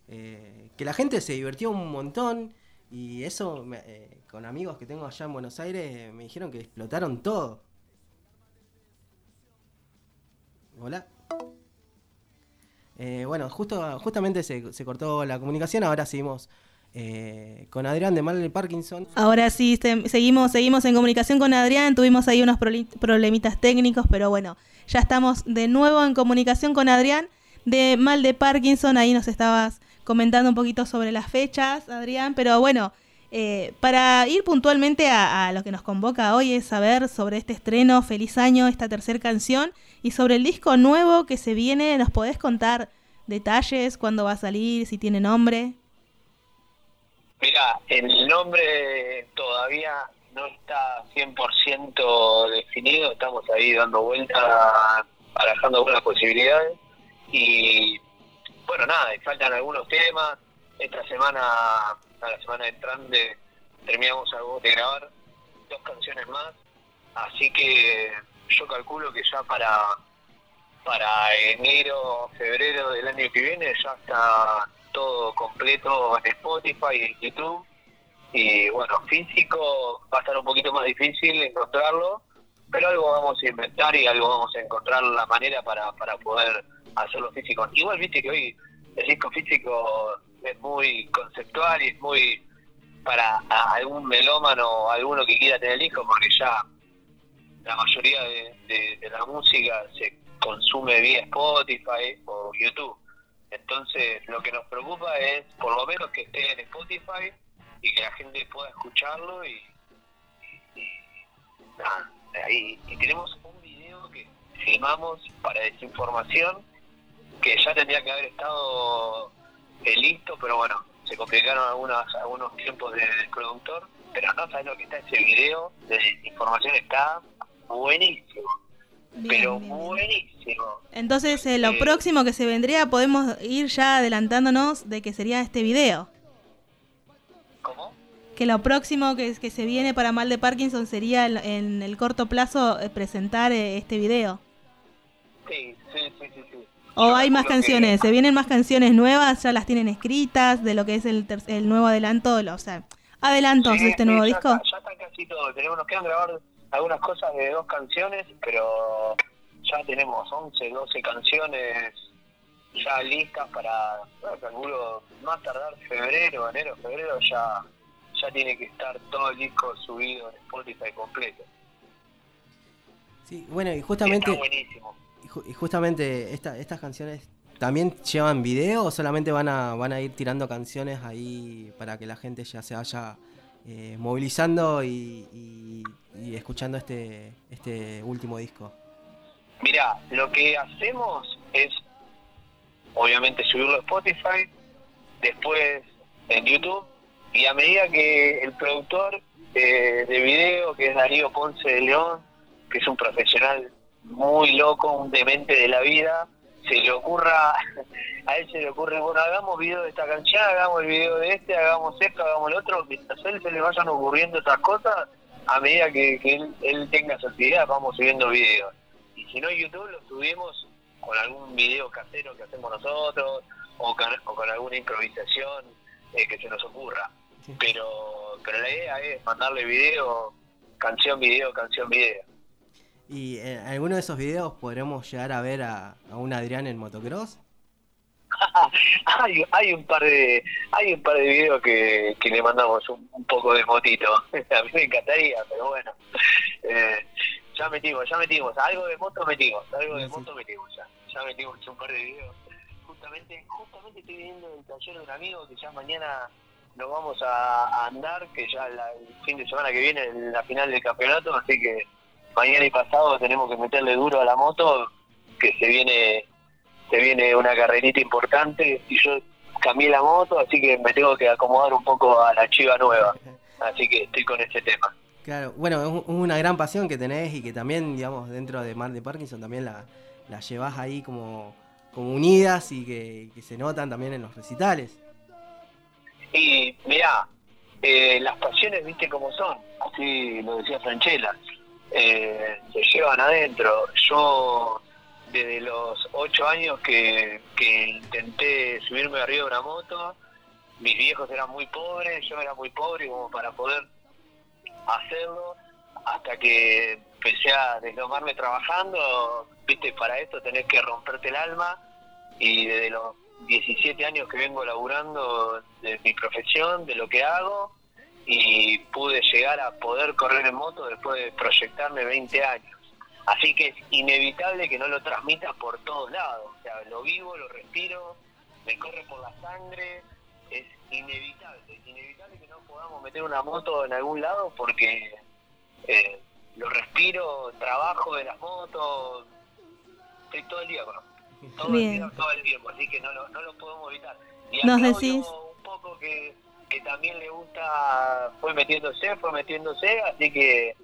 eh, que la gente se divirtió un montón y eso me- eh, con amigos que tengo allá en Buenos Aires me dijeron que explotaron todo. Hola. Eh, bueno, justo, justamente se, cortó la comunicación, ahora seguimos eh, con Adrián de Mal del Parkinson. Ahora sí, se- seguimos, seguimos en comunicación con Adrián. Tuvimos ahí unos problemitas técnicos, pero bueno, ya estamos de nuevo en comunicación con Adrián de Mal de Parkinson. Ahí nos estabas comentando un poquito sobre las fechas, Adrián. Pero bueno, eh, para ir puntualmente a, a lo que nos convoca hoy es saber sobre este estreno, Feliz Año, esta tercera canción, y sobre el disco nuevo que se viene. ¿Nos podés contar detalles, cuándo va a salir, si tiene nombre? Mira, el nombre todavía no está 100% definido, estamos ahí dando vueltas, barajando algunas posibilidades y bueno, nada, faltan algunos temas. Esta semana, a la semana entrante, terminamos algo de grabar dos canciones más, así que yo calculo que ya para para enero, febrero del año que viene ya está todo completo en Spotify y en YouTube. Y bueno, físico va a estar un poquito más difícil encontrarlo, pero algo vamos a inventar y algo vamos a encontrar la manera para, para poder hacerlo físico. Igual viste que hoy el disco físico es muy conceptual y es muy para algún melómano o alguno que quiera tener el disco, porque ya la mayoría de, la música se consume vía Spotify o YouTube. Entonces, lo que nos preocupa es, por lo menos, que esté en Spotify y que la gente pueda escucharlo y- y nada, ahí. Y tenemos un video que filmamos para desinformación que ya tendría que haber estado eh, listo, pero bueno, se complicaron algunos, algunos tiempos de- del productor, pero no sabes lo que está ese video de desinformación, está buenísimo, pero buenísimo. Entonces, eh, lo Eh, próximo que se vendría, podemos ir ya adelantándonos de que sería este video. ¿Cómo? Que lo próximo que, que se viene para mal de Parkinson sería en, en el corto plazo eh, presentar eh, este video. Sí, sí, sí, sí. sí. ¿O hay más que- canciones? ¿Se vienen más canciones nuevas? ¿Ya las tienen escritas? De lo que es el, ter- el nuevo adelanto, o sea, adelantos Sí, de este nuevo ya disco. Está, ya está casi todo. Tenemos, nos quedan grabar algunas cosas de dos canciones, pero ya tenemos 11, 12 canciones ya listas para, bueno, calculo, más tardar febrero, enero, febrero, ya ya tiene que estar todo el disco subido en Spotify completo. Sí, bueno, y justamente, Está buenísimo. y ju- y justamente esta- estas canciones también llevan video o solamente van a, van a ir tirando canciones ahí para que la gente ya se vaya eh, movilizando y, y- y escuchando este, este último disco. Mira, lo que hacemos es, obviamente, subirlo a Spotify, después en YouTube, y a medida que el productor eh, de video, que es Darío Ponce de León, que es un profesional muy loco, un demente de la vida, se le ocurra, [LAUGHS] a él se le ocurre, bueno, hagamos video de esta canción, hagamos el video de este, hagamos esto, hagamos lo otro, mientras a él se le vayan ocurriendo esas cosas, a medida que, él, él tenga sus ideas, vamos subiendo videos. Y si no YouTube lo subimos con algún video casero que hacemos nosotros, o con, o con alguna improvisación eh, que se nos ocurra. Pero, pero la idea es mandarle video, canción, video, canción, video. ¿Y en alguno de esos videos podremos llegar a ver a, a un Adrián en motocross? [LAUGHS] hay, hay un par de hay un par de videos que, que le mandamos un, un poco de motito. [LAUGHS] A mí me encantaría pero bueno. Eh, ya metimos ya metimos. Algo de moto metimos algo de moto metimos ya. Ya metimos un par de videos. Justamente justamente estoy viendo el taller de un amigo que ya mañana nos vamos a, andar que ya la- el fin de semana que viene es la final del campeonato así que mañana y pasado tenemos que meterle duro a la moto que se viene se viene una carrerita importante y yo cambié la moto, así que me tengo que acomodar un poco a la chiva nueva. [LAUGHS] Así que estoy con ese tema. Claro, bueno, es un- una gran pasión que tenés y que también, digamos, dentro de Mar de Parkinson también la, la llevas ahí como, como unidas y que, que se notan también en los recitales. Y mirá, eh, las pasiones, viste cómo son, así lo decía Franchella, eh, se llevan adentro. Yo, desde los ocho años que, que intenté subirme arriba de una moto, mis viejos eran muy pobres, yo era muy pobre como para poder hacerlo, hasta que empecé a deslomarme trabajando, viste, para esto tenés que romperte el alma, y desde los 17 años que vengo laburando de mi profesión, de lo que hago, y pude llegar a poder correr en moto después de proyectarme 20 años. Así que es inevitable que no lo transmita por todos lados. O sea, lo vivo, lo respiro, me corre por la sangre. Es inevitable, es inevitable que no podamos meter una moto en algún lado porque eh, lo respiro, trabajo de las motos, estoy todo el día con todo el, Bien. día, todo el tiempo, así que no lo, no lo podemos evitar. Y a Nos decís- un poco que, que también le gusta, fue metiéndose, fue metiéndose, así que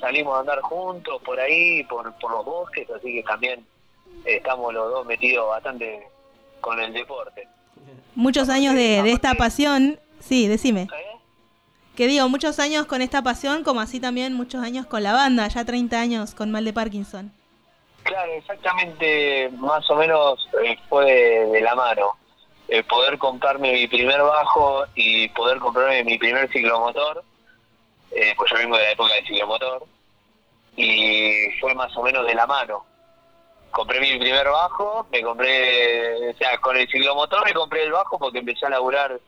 salimos a andar juntos por ahí, por, por los bosques, así que también estamos los dos metidos bastante con el deporte. Muchos años de, de esta pasión. Sí, decime. ¿Eh? Que digo, muchos años con esta pasión, como así también muchos años con la banda, ya 30 años con mal de Parkinson. Claro, exactamente, más o menos eh, fue de, la mano. Eh, poder comprarme mi primer bajo y poder comprarme mi primer ciclomotor, eh, pues yo vengo de la época del ciclomotor, y fue más o menos de la mano. Compré mi primer bajo, me compré, o sea, con el ciclomotor me compré el bajo porque empecé a laburar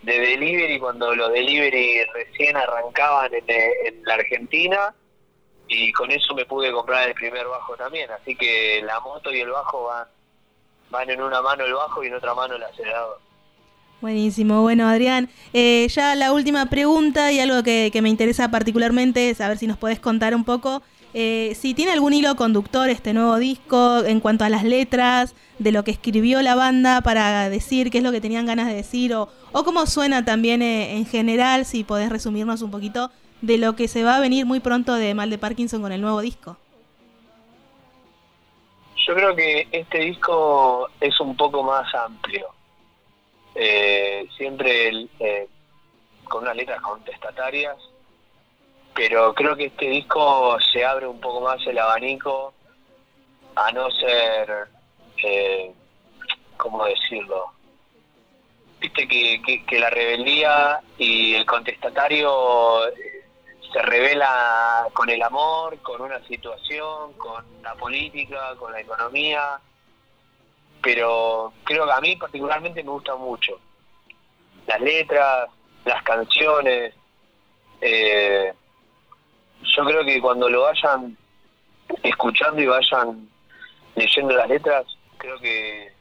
de delivery cuando los delivery recién arrancaban en la Argentina y con eso me pude comprar el primer bajo también, así que la moto y el bajo van, van en una mano el bajo y en otra mano el acelerador. Buenísimo, bueno Adrián, eh, ya la última pregunta y algo que, me interesa particularmente es a ver si nos podés contar un poco eh, si tiene algún hilo conductor este nuevo disco en cuanto a las letras, de lo que escribió la banda para decir qué es lo que tenían ganas de decir o, o cómo suena también eh, en general, si podés resumirnos un poquito de lo que se va a venir muy pronto de Mal de Parkinson con el nuevo disco. Yo creo que este disco es un poco más amplio. Eh, siempre el, eh, con unas letras contestatarias, pero creo que este disco se abre un poco más el abanico a no ser, eh, ¿cómo decirlo? Viste que, que, que la rebeldía y el contestatario se revela con el amor, con una situación, con la política, con la economía, pero creo que a mí particularmente me gusta mucho las letras, las canciones. Eh, yo creo que cuando lo vayan escuchando y vayan leyendo las letras, creo que,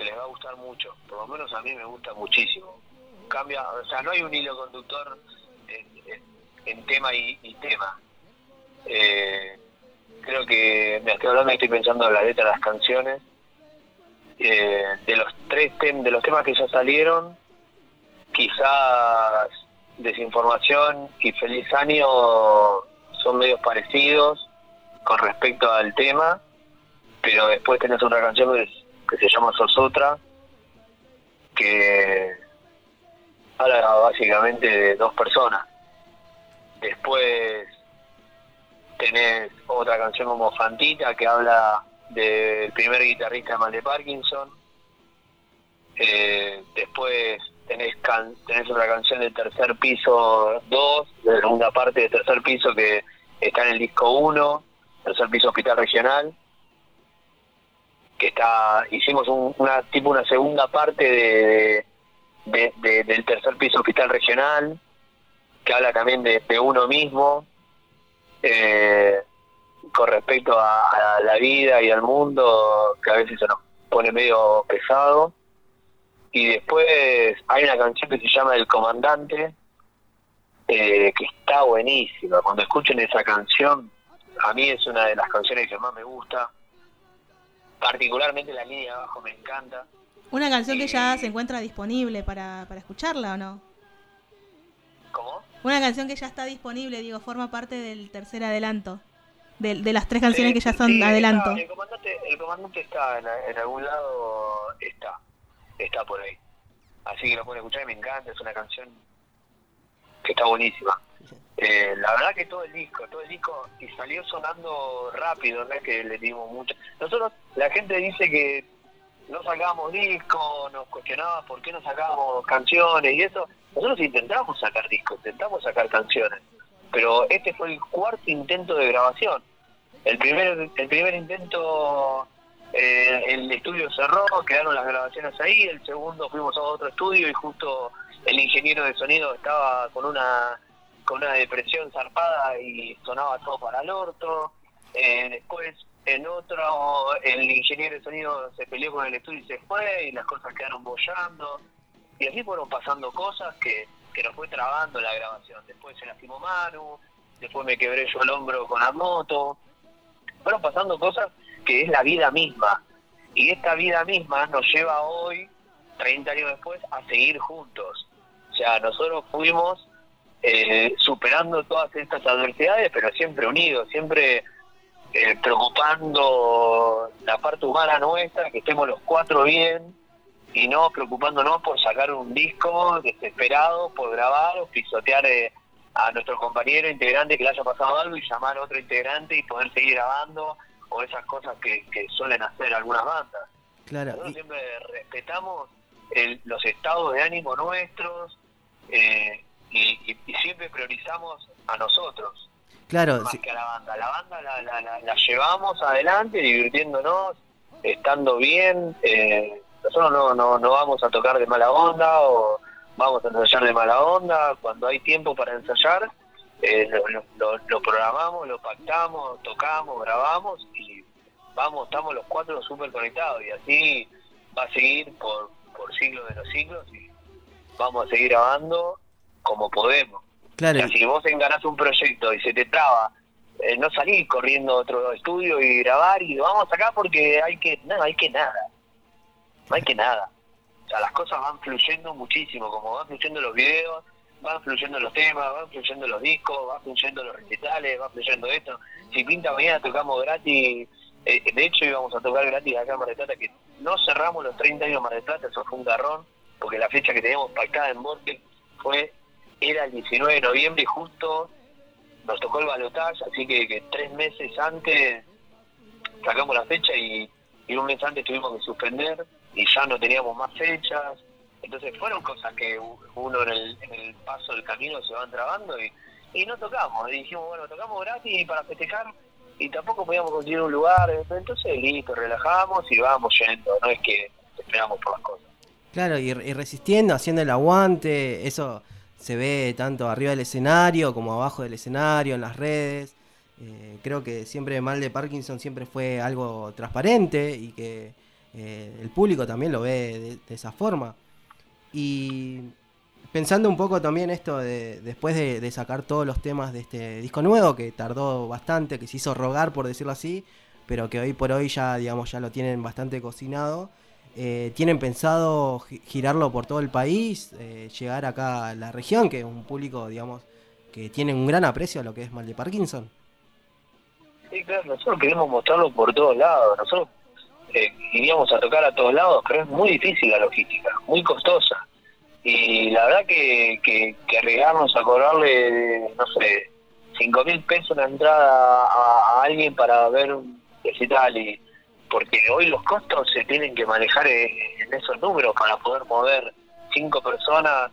les va a gustar mucho. Por lo menos a mí me gusta muchísimo. Cambia, o sea, no hay un hilo conductor en, en- en tema y, tema. Eh, creo que me estoy hablando y estoy pensando en la letra de las canciones. Eh, de los tres tem- de los temas que ya salieron, quizás desinformación y feliz año son medios parecidos con respecto al tema, pero después tenés otra canción que, que se llama Sos Otra, que habla básicamente de dos personas. Después tenés otra canción como Fantita que habla del primer guitarrista de Mal de Parkinson. Eh, después tenés, can- tenés otra canción del tercer piso 2, de segunda parte del tercer piso que está en el disco 1, tercer piso hospital regional. Que está, hicimos un- una tipo una segunda parte de, de- de- del tercer piso hospital regional, que habla también de, de uno mismo, eh, con respecto a, a la vida y al mundo, que a veces se nos pone medio pesado. Y después hay una canción que se llama El Comandante, eh, que está buenísima. Cuando escuchen esa canción, a mí es una de las canciones que más me gusta. Particularmente la línea de abajo me encanta. Una canción que ya se encuentra disponible para, para escucharla o no? ¿Cómo? Una canción que ya está disponible, digo, forma parte del tercer adelanto. De, de las tres canciones Sí, que ya son sí, adelanto. está, el, comandante, el comandante está en, en algún lado, está, está por ahí. Así que lo pueden escuchar y me encanta, es una canción que está buenísima. Eh, la verdad que todo el disco, todo el disco, y salió sonando rápido, no es que le dimos mucho. Nosotros, la gente dice que no sacábamos disco, nos cuestionaba por qué no sacábamos canciones y eso. Nosotros intentamos sacar discos, intentamos sacar canciones, pero este fue el cuarto intento de grabación. El primer, el primer intento, eh, el estudio cerró, quedaron las grabaciones ahí, el segundo fuimos a otro estudio y justo el ingeniero de sonido estaba con una con una depresión zarpada y sonaba todo para el orto. Eh, después, en otro, el ingeniero de sonido se peleó con el estudio y se fue, y las cosas quedaron bollando. Y así fueron pasando cosas que, que nos fue trabando la grabación. Después se lastimó Manu, después me quebré yo el hombro con la moto. Fueron pasando cosas que es la vida misma. Y esta vida misma nos lleva hoy, 30 años después, a seguir juntos. O sea, nosotros fuimos eh, superando todas estas adversidades, pero siempre unidos, siempre eh, preocupando la parte humana nuestra, que estemos los cuatro bien y no preocupándonos por sacar un disco desesperado, por grabar o pisotear eh, a nuestro compañero integrante que le haya pasado algo y llamar a otro integrante y poder seguir grabando o esas cosas que, que suelen hacer algunas bandas. Claro. Nosotros y- siempre respetamos el- los estados de ánimo nuestros eh, y, y- y siempre priorizamos a nosotros Claro, más sí. que a la banda. La banda la, la- la- la llevamos adelante divirtiéndonos, estando bien. eh, nosotros no, no, no vamos a tocar de mala onda o vamos a ensayar de mala onda. Cuando hay tiempo para ensayar, eh, lo, lo- lo- lo programamos, lo pactamos, tocamos, grabamos y vamos, estamos los cuatro súper conectados y así va a seguir por, por siglos de los siglos y vamos a seguir grabando como podemos. Claro. O sea, si vos enganás un proyecto y se te traba, eh, no salís corriendo a otro estudio y grabar y vamos acá porque hay que, no, hay que nada. No hay que nada. O sea, las cosas van fluyendo muchísimo, como van fluyendo los videos, van fluyendo los temas, van fluyendo los discos, van fluyendo los recitales, va fluyendo esto. Si pinta mañana tocamos gratis, eh, de hecho íbamos a tocar gratis acá en Mar del Plata, que no cerramos los 30 años Mar del Plata, eso fue un garrón, porque la fecha que teníamos pactada en Borges fue, era el 19 de noviembre y justo nos tocó el balotaje, así que, que tres meses antes sacamos la fecha y, y un mes antes tuvimos que suspender y ya no teníamos más fechas. Entonces fueron cosas que uno en el, paso del camino se van trabando y, no tocamos. Dijimos, bueno, tocamos gratis para festejar y tampoco podíamos conseguir un lugar. Entonces, listo, relajamos y vamos yendo. No es que esperamos por las cosas. Claro, y, y resistiendo, haciendo el aguante, eso se ve tanto arriba del escenario como abajo del escenario, en las redes. Eh, creo que siempre mal de Parkinson siempre fue algo transparente y que eh, el público también lo ve de, esa forma. Y pensando un poco también esto de después de, sacar todos los temas de este disco nuevo, que tardó bastante, que se hizo rogar por decirlo así, pero que hoy por hoy ya, digamos, ya lo tienen bastante cocinado. Eh, ¿Tienen pensado gi- girarlo por todo el país? eh, llegar acá a la región, que es un público, digamos, que tiene un gran aprecio a lo que es mal de Parkinson? Sí, claro, nosotros queremos mostrarlo por todos lados. Nosotros eh, iríamos a tocar a todos lados, pero es muy difícil la logística, muy costosa. Y la verdad que, que, que arriesgarnos a cobrarle, no sé, cinco mil pesos la entrada a, alguien para ver un recital y porque hoy los costos se tienen que manejar en, esos números para poder mover cinco personas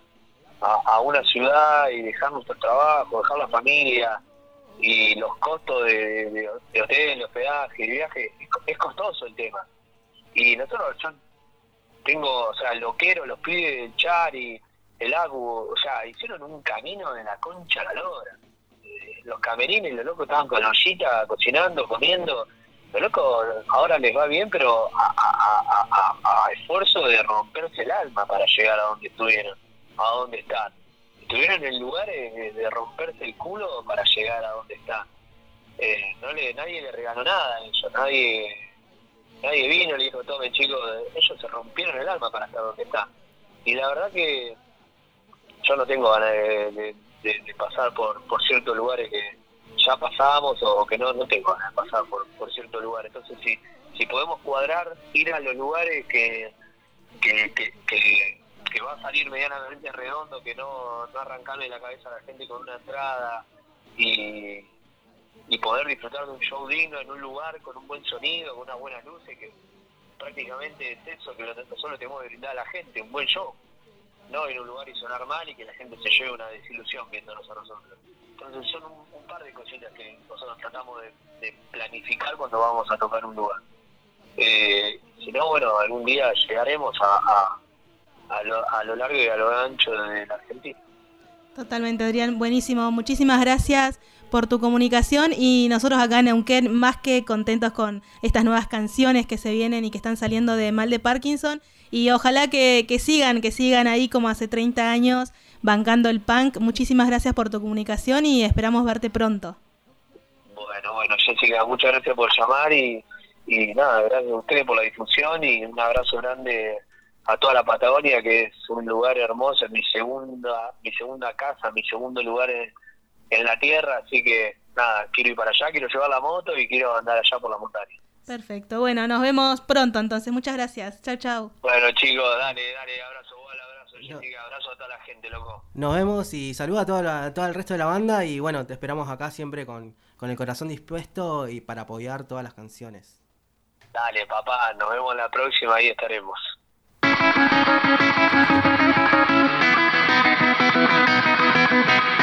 a una ciudad y dejar nuestro trabajo, dejar la familia y los costos de, de, de hotel, hospedaje, de viaje, es, co- es costoso el tema. Y nosotros, yo tengo, o sea, loquero, los pibes del Chari, el Agu, o sea, hicieron un camino de la concha a la lora. Eh, Los camerines, los locos estaban con la ollita, cocinando, comiendo. Los locos ahora les va bien, pero a- a esfuerzo de romperse el alma para llegar a donde estuvieron, a donde están estuvieron en lugares de, romperse el culo para llegar a donde están. Eh, no le, nadie le regaló nada a ellos, nadie, nadie vino y le dijo, tome chicos, ellos se rompieron el alma para estar donde están. Y la verdad que yo no tengo ganas de- de pasar por, por ciertos lugares que ya pasamos o que no, no tengo ganas de pasar por, por ciertos lugares. Entonces, si, si podemos cuadrar, ir a los lugares que, que, que, que, que va a salir medianamente redondo, que no, no arrancarle la cabeza a la gente con una entrada y, poder disfrutar de un show digno en un lugar con un buen sonido, con unas buenas luces, que prácticamente es eso que lo- nosotros tenemos que brindar a la gente, un buen show. No ir a un lugar y sonar mal y que la gente se lleve una desilusión viéndonos a nosotros. Entonces son un, par de cositas que nosotros tratamos de, planificar cuando vamos a tocar un lugar. Eh, si no, bueno, algún día llegaremos a, a, lo, a lo largo y a lo ancho de la Argentina. Totalmente, Adrián, buenísimo. Muchísimas gracias por tu comunicación y nosotros acá en Neuquén más que contentos con estas nuevas canciones que se vienen y que están saliendo de Mal de Parkinson y ojalá que, que sigan, que sigan ahí como hace 30 años bancando el punk. Muchísimas gracias por tu comunicación y esperamos verte pronto. Bueno, bueno, Jessica, muchas gracias por llamar y, y nada, gracias a ustedes por la difusión y un abrazo grande a toda la Patagonia, que es un lugar hermoso, es mi segunda, mi segunda casa, mi segundo lugar en, en la tierra, así que nada, quiero ir para allá, quiero llevar la moto y quiero andar allá por la montaña. Perfecto, bueno, nos vemos pronto entonces. Muchas gracias. Chao, chao. Bueno chicos, dale, dale, abrazo, igual, abrazo Jessica, abrazo a toda la gente, loco. Nos vemos y saluda a todo, la- a todo el resto de la banda y bueno, te esperamos acá siempre con, con el corazón dispuesto y para apoyar todas las canciones. Dale, papá, nos vemos la próxima, ahí estaremos. Thank you.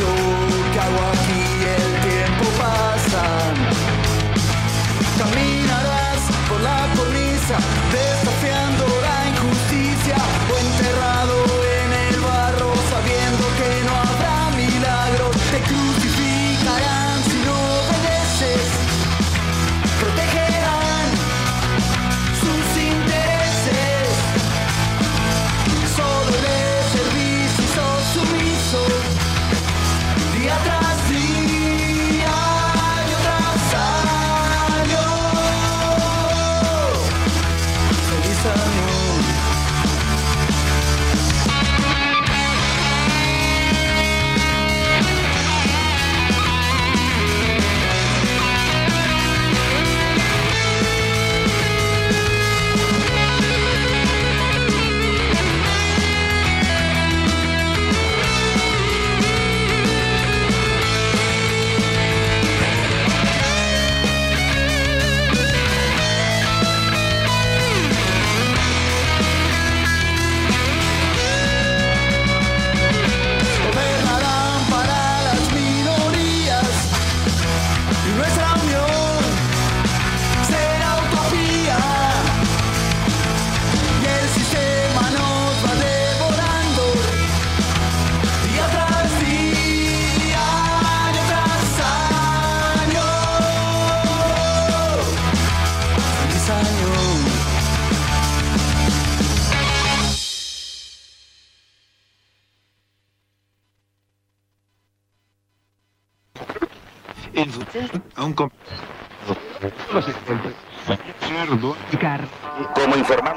¿Quién soy yo? ¿Qué hago aquí? El tiempo pasa. Caminarás por la cornisa,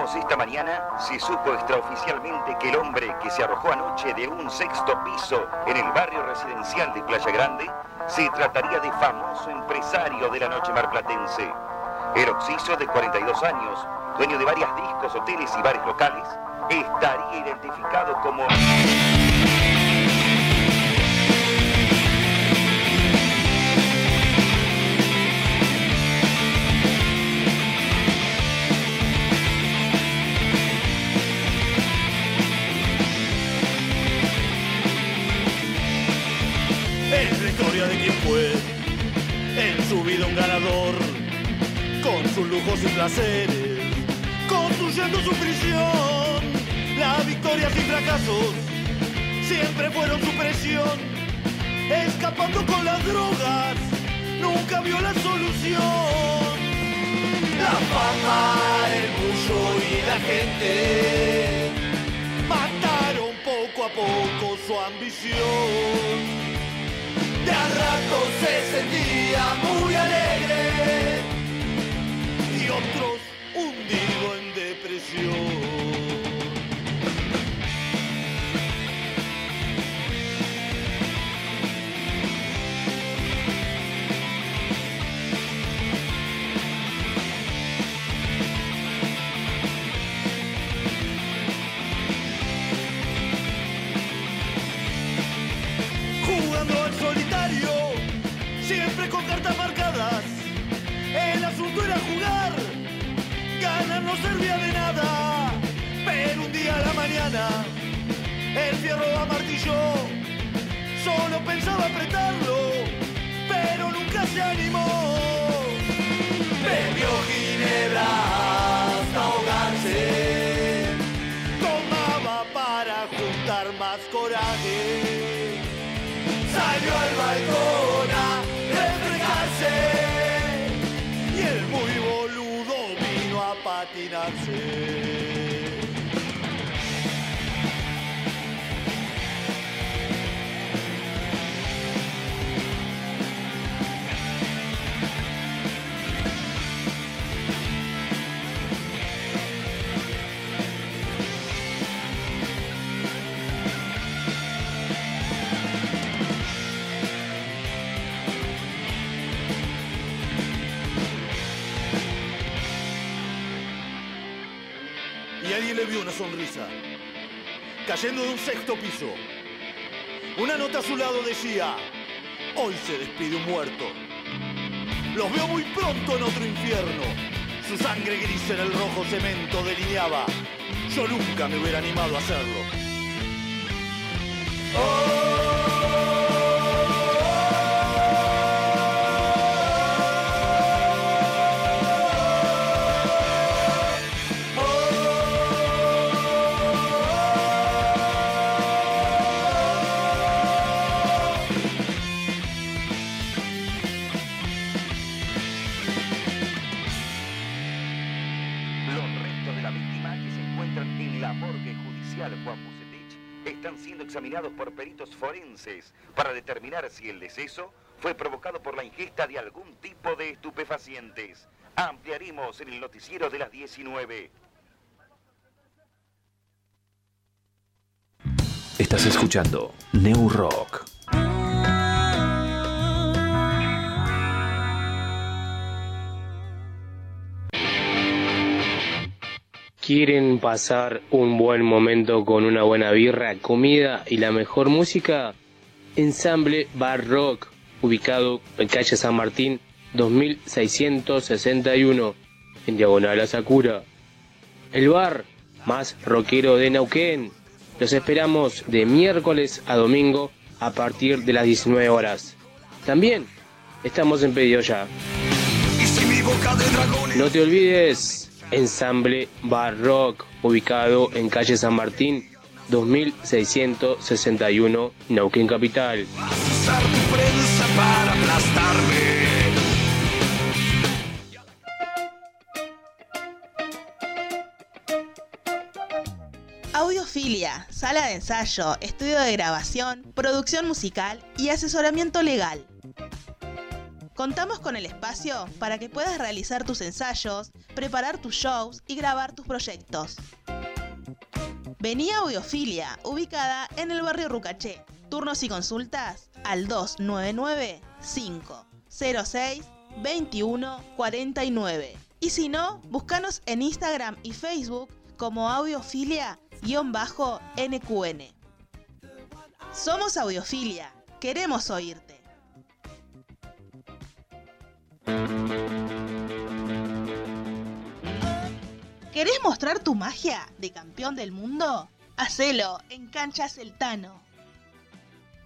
Esta mañana, se supo extraoficialmente que el hombre que se arrojó anoche de un sexto piso en el barrio residencial de Playa Grande se trataría de famoso empresario de la noche marplatense. El occiso de 42 años, dueño de varias discos, hoteles y bares locales, estaría identificado como... lujos y placeres, construyendo su prisión. Las victorias y fracasos siempre fueron su presión, escapando con las drogas, nunca vio la solución. La fama, el bullo y la gente mataron poco a poco su ambición. De a rato se sentía muy alegre y otros hundido en depresión. Jugando solitario, asunto era jugar, ganar no servía de nada. Pero un día a la mañana, el fierro amartilló. Solo pensaba apretarlo, pero nunca se animó. Bebió ginebra hasta ahogarse. Tomaba para juntar más coraje. Salió al balcón Herzen. Alguien le vio una sonrisa, cayendo de un sexto piso. Una nota a su lado decía, hoy se despide un muerto. Los veo muy pronto en otro infierno. Su sangre gris en el rojo cemento delineaba. Yo nunca me hubiera animado a hacerlo. Los por peritos forenses para determinar si el deceso fue provocado por la ingesta de algún tipo de estupefacientes. Ampliaremos en el noticiero de las 19. Estás escuchando New Rock. ¿Quieren pasar un buen momento con una buena birra, comida y la mejor música? Ensamble Bar Rock, ubicado en calle San Martín 2661, en diagonal a Sakura. El bar más rockero de Neuquén. Los esperamos de miércoles a domingo a partir de las 19 horas. También estamos en pedido ya. No te olvides, Ensamble Bar Rock, ubicado en calle San Martín 2661, Neuquén Capital. Audiofilia, sala de ensayo, estudio de grabación, producción musical y asesoramiento legal. Contamos con el espacio para que puedas realizar tus ensayos, preparar tus shows y grabar tus proyectos. Vení a Audiofilia, ubicada en el barrio Rucaché. Turnos y consultas al 299 506 2149. Y si no, búscanos en Instagram y Facebook como audiofilia-nqn. Somos Audiofilia, queremos oírte. ¿Querés mostrar tu magia de campeón del mundo? Hacelo en Canchas El Tano.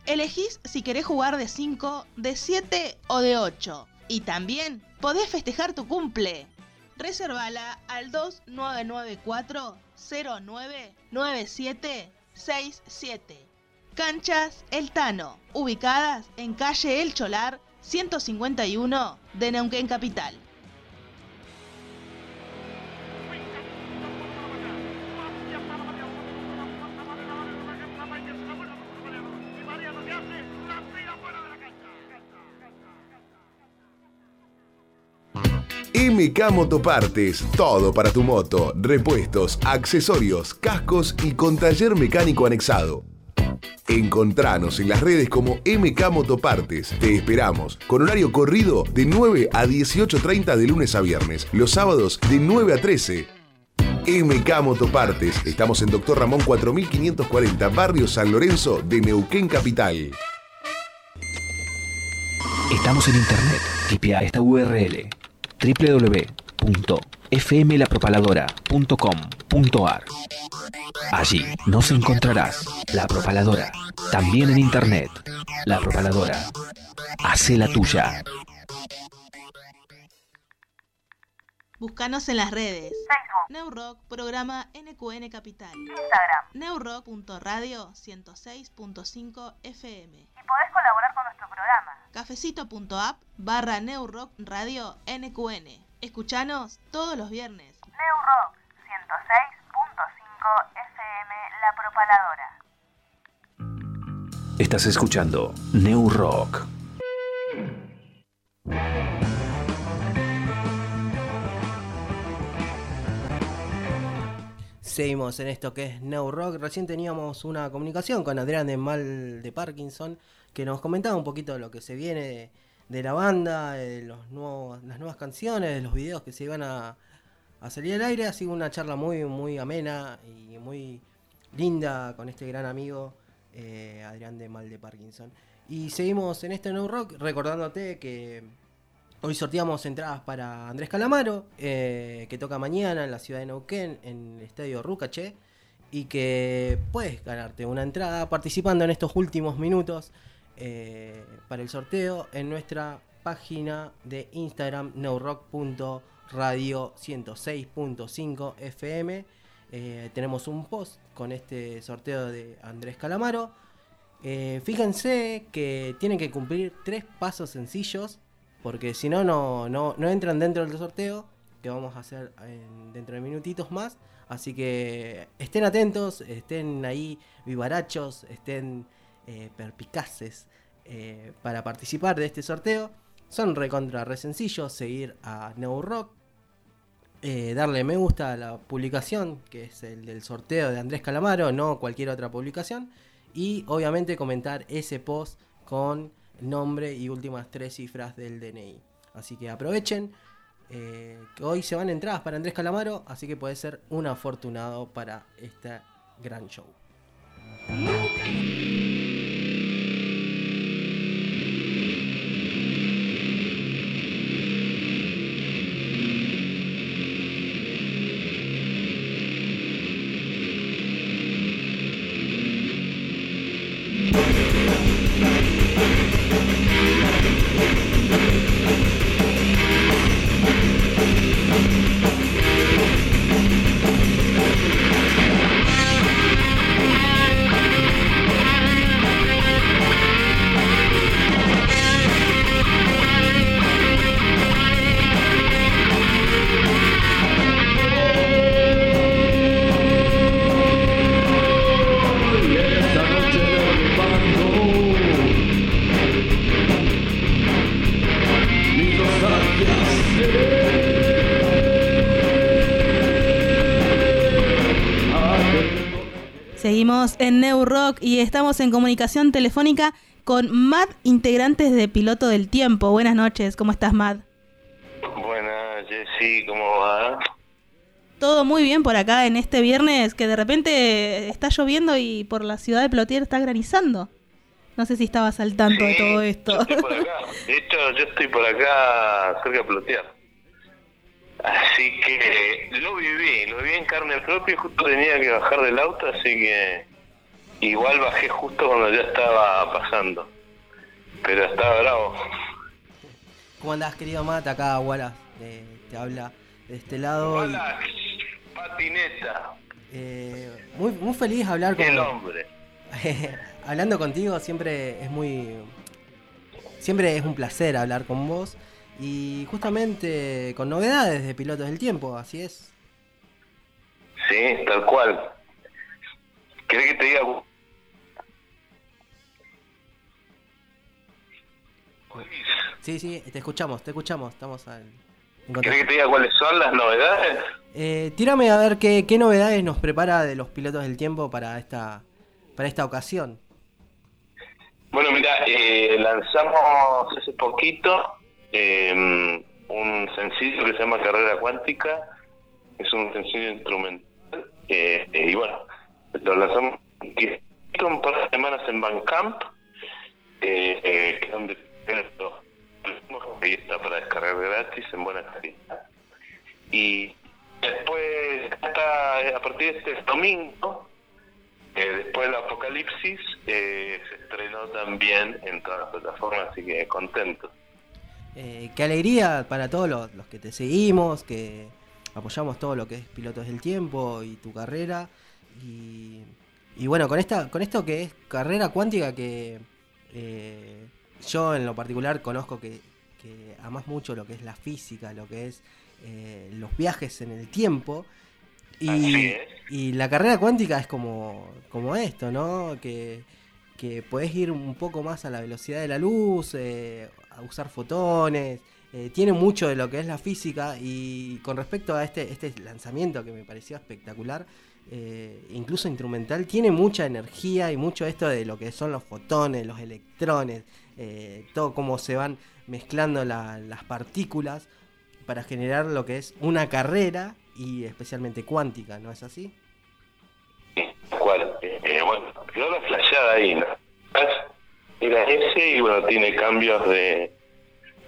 Elegís si querés jugar de 5, de 7 o de 8. Y también podés festejar tu cumple. Reservala al 2994 099767. Canchas El Tano, ubicadas en calle El Cholar 151 de Neuquén Capital. MK Motopartes, todo para tu moto, repuestos, accesorios, cascos y con taller mecánico anexado. Encontranos en las redes como MK Motopartes. Te esperamos con horario corrido de 9 a 18.30 de lunes a viernes, los sábados de 9 a 13. MK Motopartes. Estamos en Doctor Ramón 4540, Barrio San Lorenzo de Neuquén Capital. Estamos en internet. Tipea esta URL www.fmlapropaladora.com.ar Allí nos encontrarás La Propaladora, también en internet. La Propaladora. Hace la tuya. Búscanos en las redes. Facebook, Neurock, programa NQN Capital. Instagram. Neurock.radio 106.5 FM. Y podés colaborar con nuestro programa. Cafecito.app barra Neurock Radio NQN. Escuchanos todos los viernes. New Rock 106.5 FM La Propaladora. Estás escuchando New Rock. Seguimos en esto que es New Rock. Recién teníamos una comunicación con Adrián de Mal de Parkinson que nos comentaba un poquito de lo que se viene de, de la banda, de los nuevos, las nuevas canciones, de los videos que se iban a, salir al aire. Ha sido una charla muy, muy amena y muy linda con este gran amigo eh, Adrián de Mal de Parkinson. Y seguimos en este New Rock recordándote que Hoy sorteamos entradas para Andrés Calamaro, eh, que toca mañana en la ciudad de Neuquén, en el estadio Rucache, y que puedes ganarte una entrada participando en estos últimos minutos eh, para el sorteo en nuestra página de Instagram neurrock.radio 106.5 FM. Tenemos un post con este sorteo de Andrés Calamaro. Eh, fíjense que tienen que cumplir tres pasos sencillos porque si no, no, no, entran dentro del sorteo, que vamos a hacer en- dentro de minutitos más. Así que estén atentos, estén ahí vivarachos, estén eh, perpicaces eh, para participar de este sorteo. Son recontra re sencillos, seguir a New Rock, eh, darle me gusta a la publicación, que es el del sorteo de Andrés Calamaro, no cualquier otra publicación. Y obviamente comentar ese post con nombre y últimas tres cifras del DNI. Así que aprovechen. que hoy se van entradas para Andrés Calamaro, así que puede ser un afortunado para este gran show. Rock y estamos en comunicación telefónica con Mad, integrantes de Piloto del Tiempo. Buenas noches, ¿cómo estás, Mad? Buenas, Jessy, ¿cómo va? Todo muy bien por acá en este viernes que de repente está lloviendo y por la ciudad de Plotier está granizando. No sé si estabas al tanto de todo esto. Estoy por acá. De hecho, yo estoy por acá cerca de Plotear. Así que lo viví, lo viví en carne propia y justo tenía que bajar del auto, así que igual bajé justo cuando ya estaba pasando. Pero estaba bravo. ¿Cómo andás, querido Matt? Acá Wallace eh, te habla de este lado. y, Hola, patineta, eh, muy, muy feliz hablar con el hombre. [LAUGHS] Hablando contigo siempre es muy. Siempre es un placer hablar con vos. Y justamente con novedades de Pilotos del Tiempo, así es. Sí, tal cual. ¿Querés que te diga? Sí, sí, te escuchamos, te escuchamos. Estamos al. ¿Querés que te diga cuáles son las novedades? Eh, tírame a ver qué, qué novedades nos prepara de los Pilotos del Tiempo para esta, para esta ocasión. Bueno, mira, eh, lanzamos hace poquito eh, un sencillo que se llama Carrera Cuántica. Es un sencillo instrumental. eh, eh, y bueno, lo lanzamos un par de semanas en Bandcamp, eh, que es donde lo- y está para descargar gratis en buena calidad. Y después, hasta a partir de este domingo, eh, después del Apocalipsis, eh, se estrenó también en todas las plataformas, así que contento. Eh, qué alegría para todos los, los que te seguimos, que apoyamos todo lo que es Pilotos del Tiempo y tu carrera. Y, y bueno, con esta con esto que es carrera cuántica que eh, yo en lo particular conozco que, que amas mucho lo que es la física, lo que es eh, los viajes en el tiempo. Y, la carrera cuántica es como, como esto, ¿no? Que, que podés ir un poco más a la velocidad de la luz, eh, a usar fotones, eh, tiene mucho de lo que es la física y con respecto a este, este lanzamiento que me pareció espectacular, eh, incluso instrumental, tiene mucha energía y mucho esto de lo que son los fotones, los electrones, eh, todo cómo se van mezclando la- las partículas para generar lo que es una carrera y especialmente cuántica, ¿no es así? ¿Cuál? Eh, bueno, quedó la flasheada ahí, ¿no? Era ese y bueno, tiene cambios de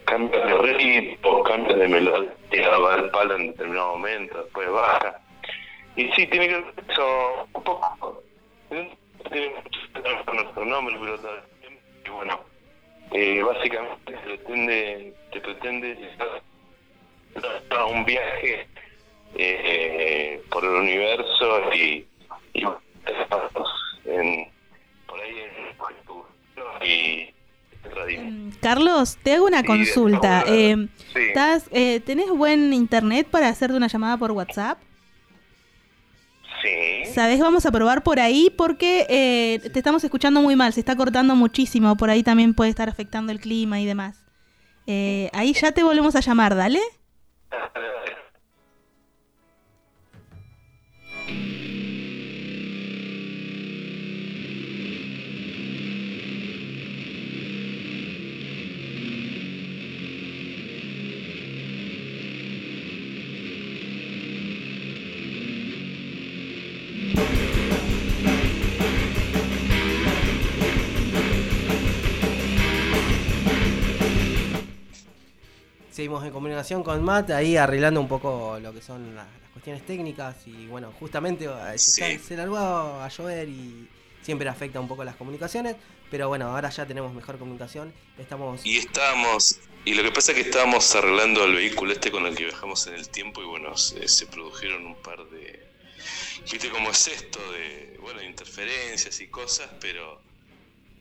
cambios de ritmo, cambios de melodía, va al palo en determinado momento, después baja. Y sí, tiene que ver eso un poco. Tiene mucho con nuestro nombre, pero también, y bueno, eh, básicamente se pretende, se pretende dar un viaje eh, por el universo y, y en, por ahí en y radio. Carlos, te hago una Sí, consulta. Eh, Sí. ¿estás, eh, ¿Tenés buen internet para hacerte una llamada por WhatsApp? Sí. ¿Sabes? Vamos a probar por ahí porque eh, te estamos escuchando muy mal, se está cortando muchísimo, por ahí también puede estar afectando el clima y demás. Eh, ahí ya te volvemos a llamar, dale. Seguimos en comunicación con Matt, ahí arreglando un poco lo que son la- las cuestiones técnicas y bueno, justamente eh, se, se largó a llover y siempre afecta un poco las comunicaciones, pero bueno, ahora ya tenemos mejor comunicación, estamos... Y estábamos, y lo que pasa es que estábamos arreglando el vehículo este con el que viajamos en el tiempo y bueno, se, se produjeron un par de, viste cómo es esto, de, bueno, interferencias y cosas, pero,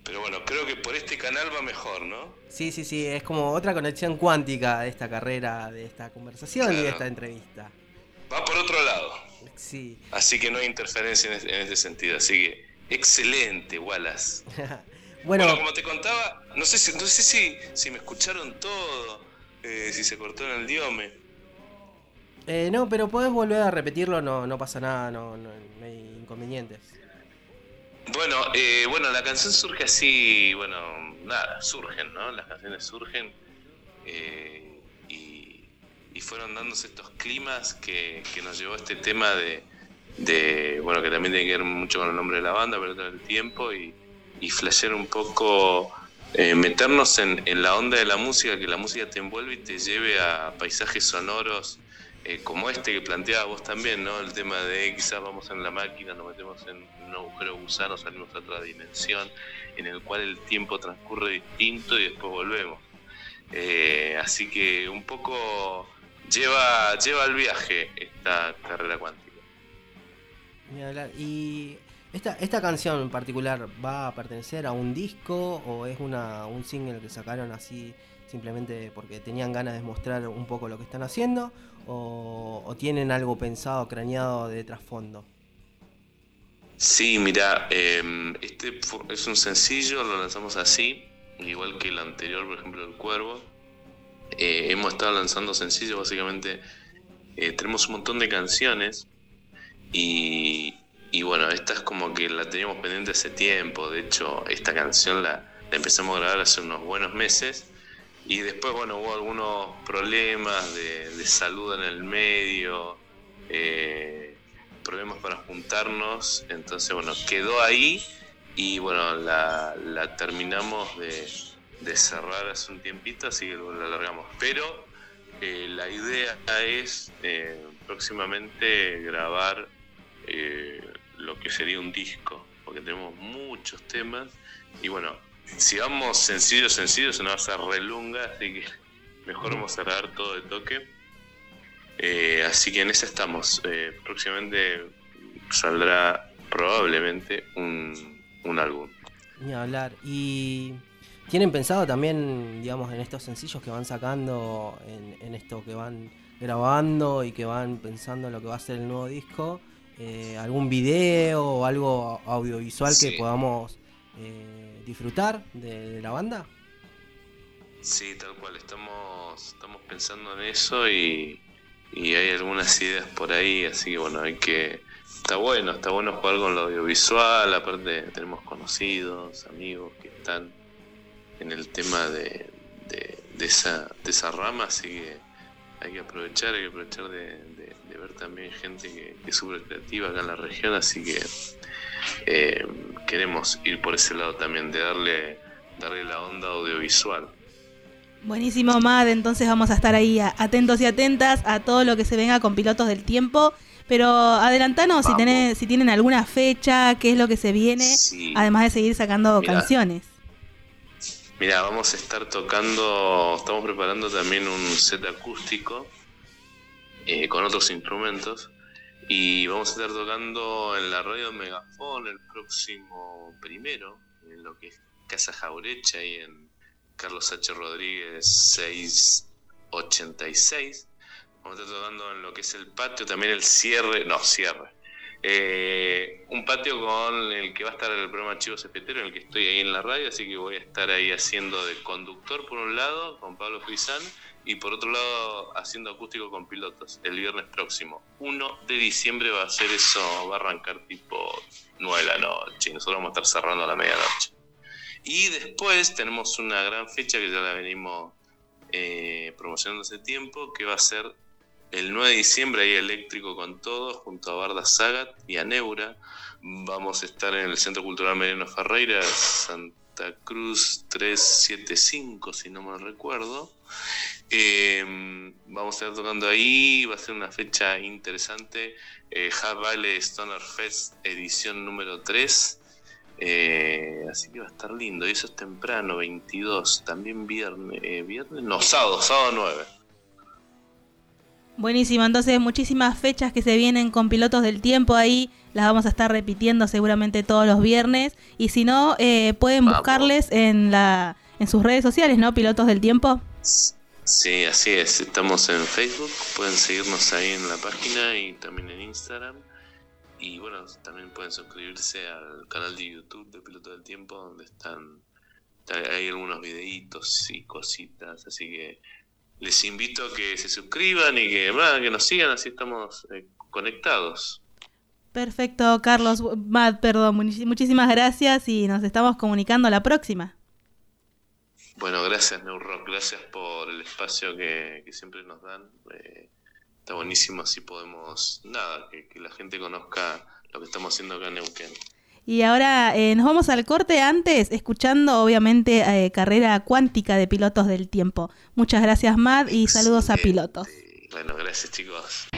pero bueno, creo que por este canal va mejor, ¿no? Sí, sí, sí, es como otra conexión cuántica de esta carrera, de esta conversación y de esta entrevista. Va por otro lado, Sí. así que no hay interferencia en, es- en ese sentido, así que excelente, Wallace. [LAUGHS] Bueno, Bueno, como te contaba, no sé si, no sé si, si me escucharon todo, eh, si se cortó en el diome. eh, no, pero podés volver a repetirlo, no, no pasa nada, no, no, no hay inconvenientes. Bueno, eh, bueno, la canción surge así, bueno, nada, surgen, ¿no? Las canciones surgen eh, y, fueron dándose estos climas que, que nos llevó a este tema de, de, bueno, que también tiene que ver mucho con el nombre de la banda, pero todo el tiempo y, y flashear un poco, eh, meternos en, en la onda de la música, que la música te envuelve y te lleve a paisajes sonoros eh, como este que planteaba vos también, ¿no? El tema de quizás vamos en la máquina, nos metemos en un agujero gusano, salimos a otra dimensión, en el cual el tiempo transcurre distinto y después volvemos. Eh, así que un poco lleva, lleva al viaje esta carrera cuántica. Y esta, esta canción en particular va a pertenecer a un disco o es una, un single que sacaron así simplemente porque tenían ganas de mostrar un poco lo que están haciendo o, tienen algo pensado, craneado de trasfondo. Sí, mira, eh, este es un sencillo, lo lanzamos así, igual que el anterior, por ejemplo, El Cuervo. Eh, hemos estado lanzando sencillos, básicamente eh, tenemos un montón de canciones y, y bueno, esta es como que la teníamos pendiente hace tiempo, de hecho esta canción la empezamos a grabar hace unos buenos meses y después, bueno, hubo algunos problemas de, salud en el medio. eh, problemas para juntarnos, entonces bueno, quedó ahí y bueno, la, terminamos de, de cerrar hace un tiempito, así que la alargamos. Pero eh, la idea es eh, próximamente grabar lo que sería un disco, porque tenemos muchos temas y bueno, si vamos sencillo, sencillo, se nos va a hacer relunga, así que [LAUGHS] mejor vamos a grabar todo de toque. Eh, así que en esa estamos. Eh, próximamente saldrá probablemente un, un álbum. Ni hablar. Y tienen pensado también, digamos, en estos sencillos que van sacando, en, en esto que van grabando y que van pensando en lo que va a ser el nuevo disco, eh, algún video o algo audiovisual que podamos eh, disfrutar de, la banda. Sí, tal cual. Estamos, estamos pensando en eso y, y hay algunas ideas por ahí, así que bueno, hay que... Está bueno, está bueno jugar con lo audiovisual, aparte tenemos conocidos, amigos que están en el tema de, de, esa, de esa rama, así que hay que aprovechar, hay que aprovechar de ver también gente que, que es súper creativa acá en la región, así que eh, queremos ir por ese lado también, de darle, darle la onda audiovisual. Buenísimo, Mad. Entonces vamos a estar ahí atentos y atentas a todo lo que se venga con pilotos del tiempo. Pero adelantanos si, tenés, si tienen alguna fecha, qué es lo que se viene, Sí. además de seguir sacando Mirá. canciones. Mira, vamos a estar tocando, estamos preparando también un set acústico eh, con otros instrumentos y vamos a estar tocando en la radio Megafon el próximo primero, en lo que es Casa Jaurecha y en Carlos H. Rodríguez 686. Vamos a estar tocando en lo que es el patio, también el cierre, no, cierre. Eh, un patio con el que va a estar el programa Chivos Espetero, en el que estoy ahí en la radio, así que voy a estar ahí haciendo de conductor por un lado con Pablo Frisán y por otro lado haciendo acústico con pilotos el viernes próximo. 1 de diciembre va a ser eso, va a arrancar tipo 9 de la noche y nosotros vamos a estar cerrando a la medianoche. Y después tenemos una gran fecha que ya la venimos eh, promocionando hace tiempo, que va a ser el 9 de diciembre, ahí eléctrico con todo, junto a Barda Sagat y a Neura. Vamos a estar en el Centro Cultural Mariano Ferreira, Santa Cruz 375, si no me recuerdo. Eh, vamos a estar tocando ahí, va a ser una fecha interesante. Eh, Hub Valley Stoner Fest, edición número 3. Eh, así que va a estar lindo. Y eso es temprano, 22. También viernes, eh, viernes, no, sábado, sábado 9. Buenísimo, entonces muchísimas fechas que se vienen con pilotos del tiempo ahí, las vamos a estar repitiendo seguramente todos los viernes y si no, eh, pueden buscarles en, la, en sus redes sociales, ¿no? Pilotos del tiempo. Sí, así es. Estamos en Facebook, pueden seguirnos ahí en la página y también en Instagram. Y bueno, también pueden suscribirse al canal de YouTube de Piloto del Tiempo, donde están hay algunos videitos y cositas. Así que les invito a que se suscriban y que, que nos sigan, así estamos eh, conectados. Perfecto, Carlos, Matt, perdón, muchísimas gracias y nos estamos comunicando la próxima. Bueno, gracias Neurock, gracias por el espacio que, que siempre nos dan. Eh, está buenísimo, así podemos, nada, que, que la gente conozca lo que estamos haciendo acá en Neuquén. Y ahora eh, nos vamos al corte antes, escuchando obviamente eh, carrera cuántica de pilotos del tiempo. Muchas gracias, Matt, y saludos a pilotos. Bueno, gracias chicos.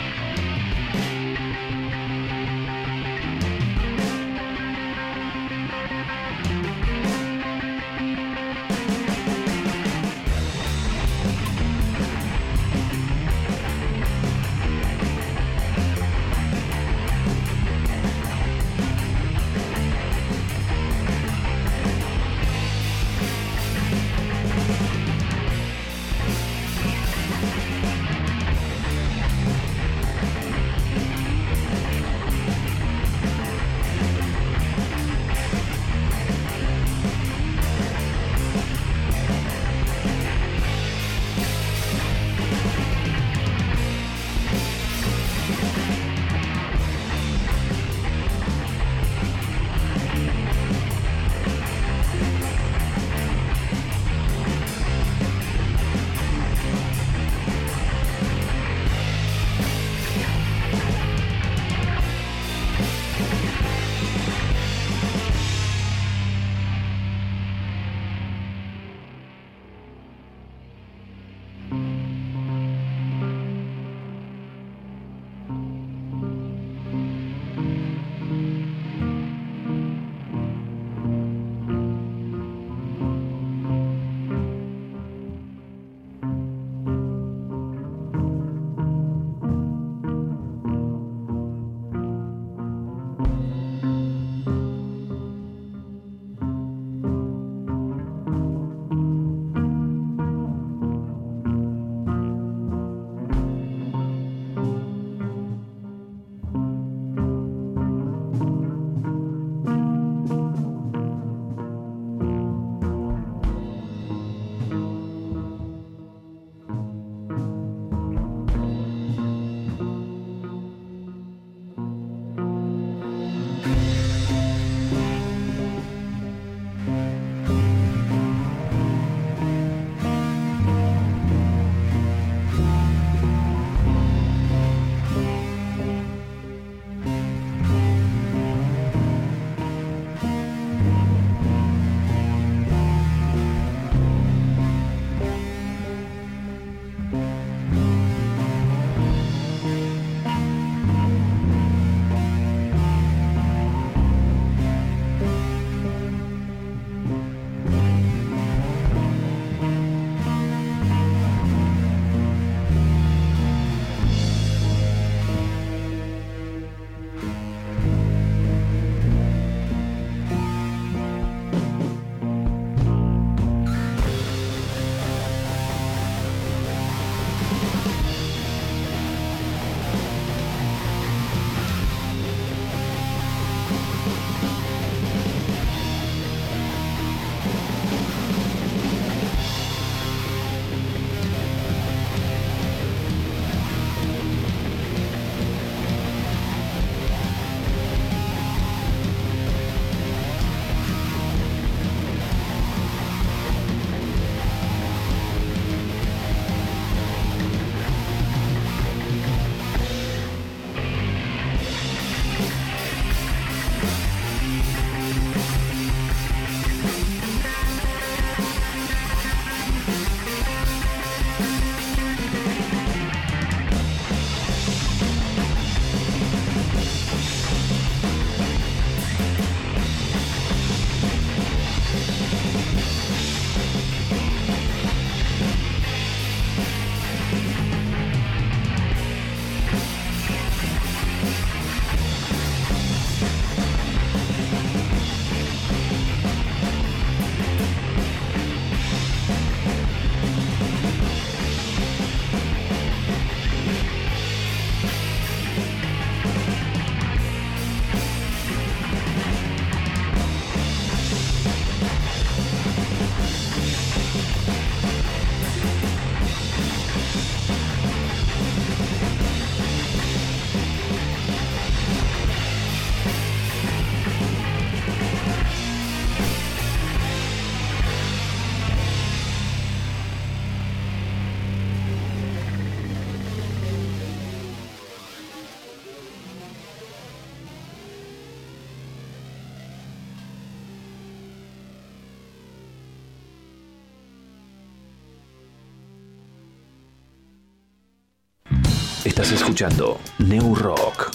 Estás escuchando New Rock.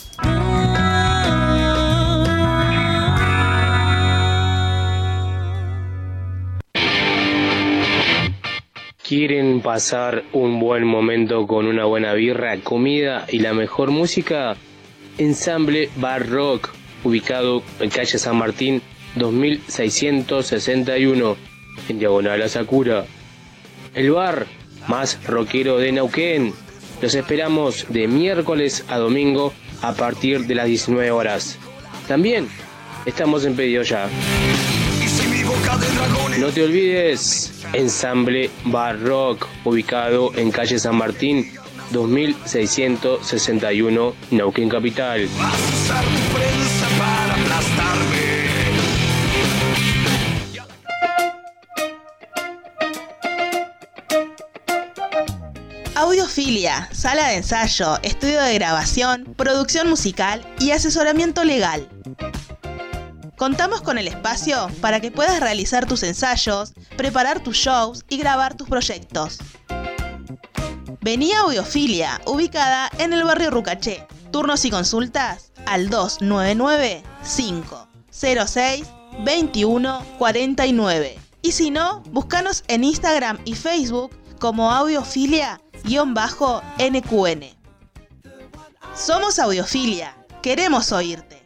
¿Quieren pasar un buen momento con una buena birra, comida y la mejor música? Ensamble Bar Rock, ubicado en calle San Martín 2661, en diagonal a Sakura. El bar más rockero de Neuquén. Los esperamos de miércoles a domingo a partir de las 19 horas. También estamos en pedido ya. No te olvides, Ensamble Bar Rock, ubicado en calle San Martín 2661, Neuquén Capital. Audiofilia, sala de ensayo, estudio de grabación, producción musical y asesoramiento legal. Contamos con el espacio para que puedas realizar tus ensayos, preparar tus shows y grabar tus proyectos. Vení a Audiofilia, ubicada en el barrio Rucaché. Turnos y consultas al 299 506 2149. Y si no, búscanos en Instagram y Facebook como audiofilia-nqn. Somos Audiofilia, queremos oírte.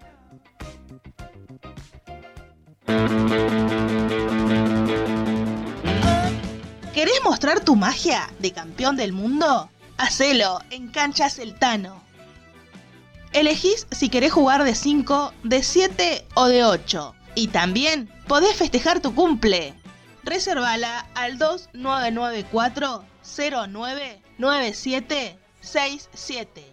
¿Querés mostrar tu magia de campeón del mundo? Hacelo en Cancha Celtano. Elegís si querés jugar de 5, de 7 o de 8. Y también podés festejar tu cumple. Reservala al 2994 099767.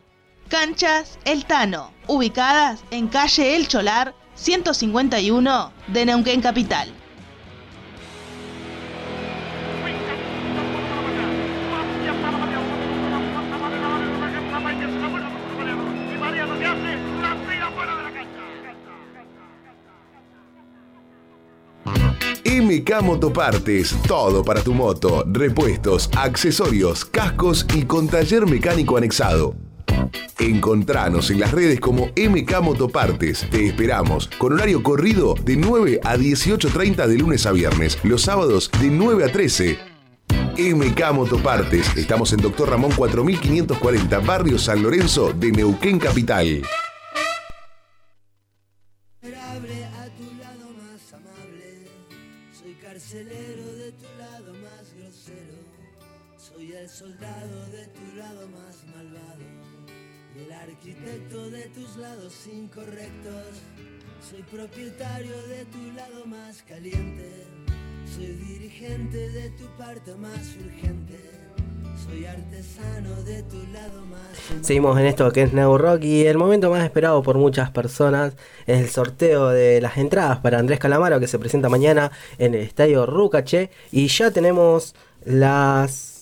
Canchas El Tano, ubicadas en calle El Cholar 151 de Neuquén Capital. MK Motopartes, todo para tu moto, repuestos, accesorios, cascos y con taller mecánico anexado. Encontranos en las redes como MK Motopartes. Te esperamos con horario corrido de 9 a 18.30 de lunes a viernes, los sábados de 9 a 13. MK Motopartes. Estamos en Doctor Ramón 4540, Barrio San Lorenzo de Neuquén Capital. Incorrectos. Soy propietario de tu lado más caliente. Soy dirigente de tu parte más urgente. Soy artesano de tu lado más. Seguimos en esto que es New Rock y el momento más esperado por muchas personas es el sorteo de las entradas para Andrés Calamaro que se presenta mañana en el estadio Rucache y ya tenemos las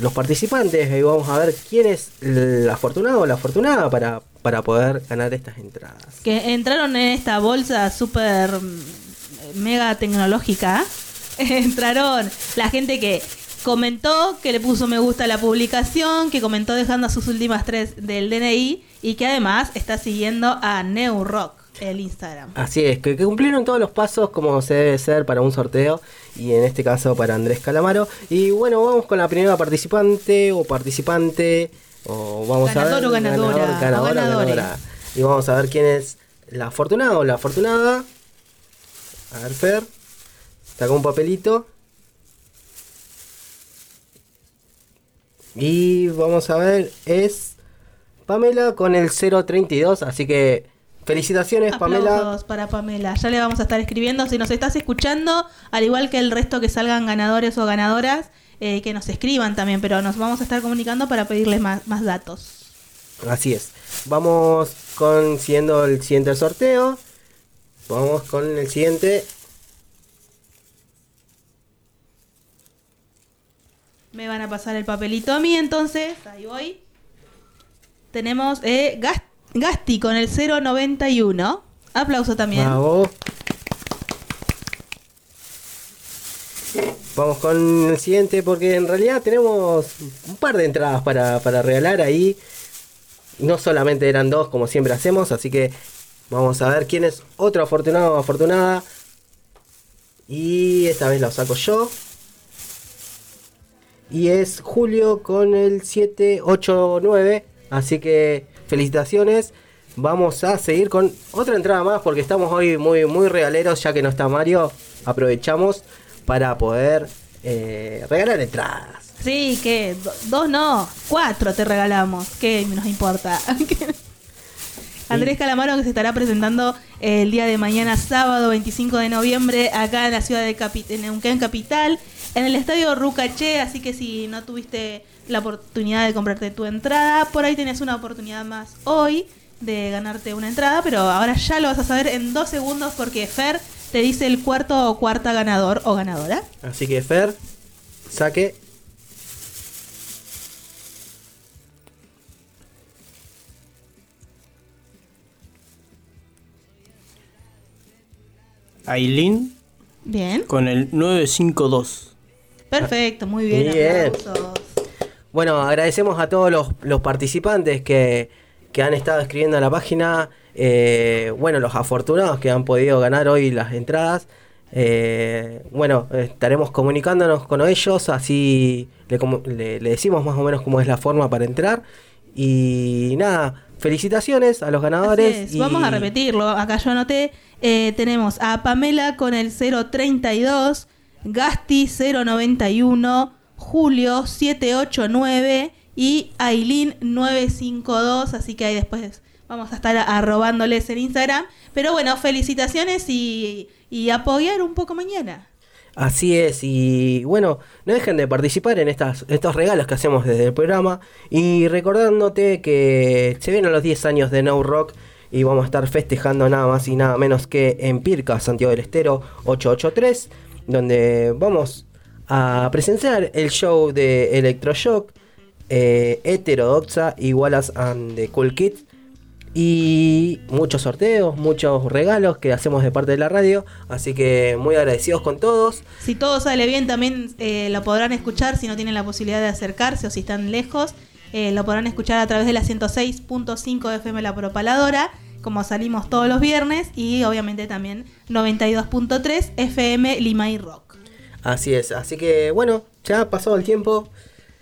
los participantes y vamos a ver quién es el afortunado o la afortunada para, para poder ganar estas entradas. Que entraron en esta bolsa súper mm, mega tecnológica. [LAUGHS] entraron la gente que comentó que le puso me gusta a la publicación, que comentó dejando sus últimas tres del DNI y que además está siguiendo a New Rock el Instagram. Así es, que, que cumplieron todos los pasos como se debe ser para un sorteo y en este caso para Andrés Calamaro. Y bueno, vamos con la primera participante o participante o vamos a ver o ganadora, ganador, o ganadora. Y vamos a ver quién es la afortunada o la afortunada. A ver, Fer. Saca un papelito. Y vamos a ver, es Pamela con el 032, así que felicitaciones Pamela. Para Pamela. Ya le vamos a estar escribiendo. Si nos estás escuchando, al igual que el resto que salgan ganadores o ganadoras, eh, que nos escriban también, pero nos vamos a estar comunicando para pedirles más, más datos. Así es. Vamos con siendo el siguiente sorteo. Vamos con el siguiente. Me van a pasar el papelito a mí, entonces. Ahí voy. Tenemos eh, Gas- Gasti con el 091. Aplauso también. Bravo. Vamos con el siguiente porque en realidad tenemos un par de entradas para, para regalar ahí. No solamente eran dos como siempre hacemos, así que vamos a ver quién es otro afortunado o afortunada. Y esta vez lo saco yo. Y es Julio con el 789. Así que felicitaciones. Vamos a seguir con otra entrada más porque estamos hoy muy, muy regaleros ya que no está Mario. Aprovechamos para poder eh, regalar entradas. Sí, que do- dos no, cuatro te regalamos. ¿Qué nos importa? [LAUGHS] Andrés Calamaro que se estará presentando el día de mañana, sábado 25 de noviembre, acá en la ciudad de Capi- en Neuquén Capital, en el estadio Rucaché. Así que si no tuviste la oportunidad de comprarte tu entrada, por ahí tenés una oportunidad más hoy de ganarte una entrada, pero ahora ya lo vas a saber en dos segundos porque Fer te dice el cuarto o cuarta ganador o ganadora. Así que Fer, saque. Aileen Bien, con el 952. perfecto, muy bien. Bien. Bueno, agradecemos a todos los, los participantes que, que han estado escribiendo a la página. Eh, bueno, los afortunados que han podido ganar hoy las entradas. Eh, bueno, estaremos comunicándonos con ellos, así le, comu- le- le decimos más o menos cómo es la forma para entrar. Y nada, felicitaciones a los ganadores. Y- Vamos a repetirlo. Acá yo anoté. eh, tenemos a Pamela con el 032, Gasti 091, Julio 789 y Aileen 952. Así que ahí después vamos a estar arrobándoles en Instagram. Pero bueno, felicitaciones y, y apoyar un poco mañana. Así es, y bueno, no dejen de participar en estas, estos regalos que hacemos desde el programa. Y recordándote que se vienen los 10 años de No Rock y vamos a estar festejando nada más y nada menos que en Pirca, Santiago del Estero 883, donde vamos a presenciar el show de Electroshock, eh, Heterodoxa y Wallace and the Cool Kids. Y muchos sorteos, muchos regalos que hacemos de parte de la radio. Así que muy agradecidos con todos. Si todo sale bien, también eh, lo podrán escuchar si no tienen la posibilidad de acercarse o si están lejos. eh, lo podrán escuchar a través de la 106.5 FM La Propaladora, como salimos todos los viernes, y obviamente también 92.3 FM Lima y Rock. Así es, así que bueno, ya pasó el tiempo.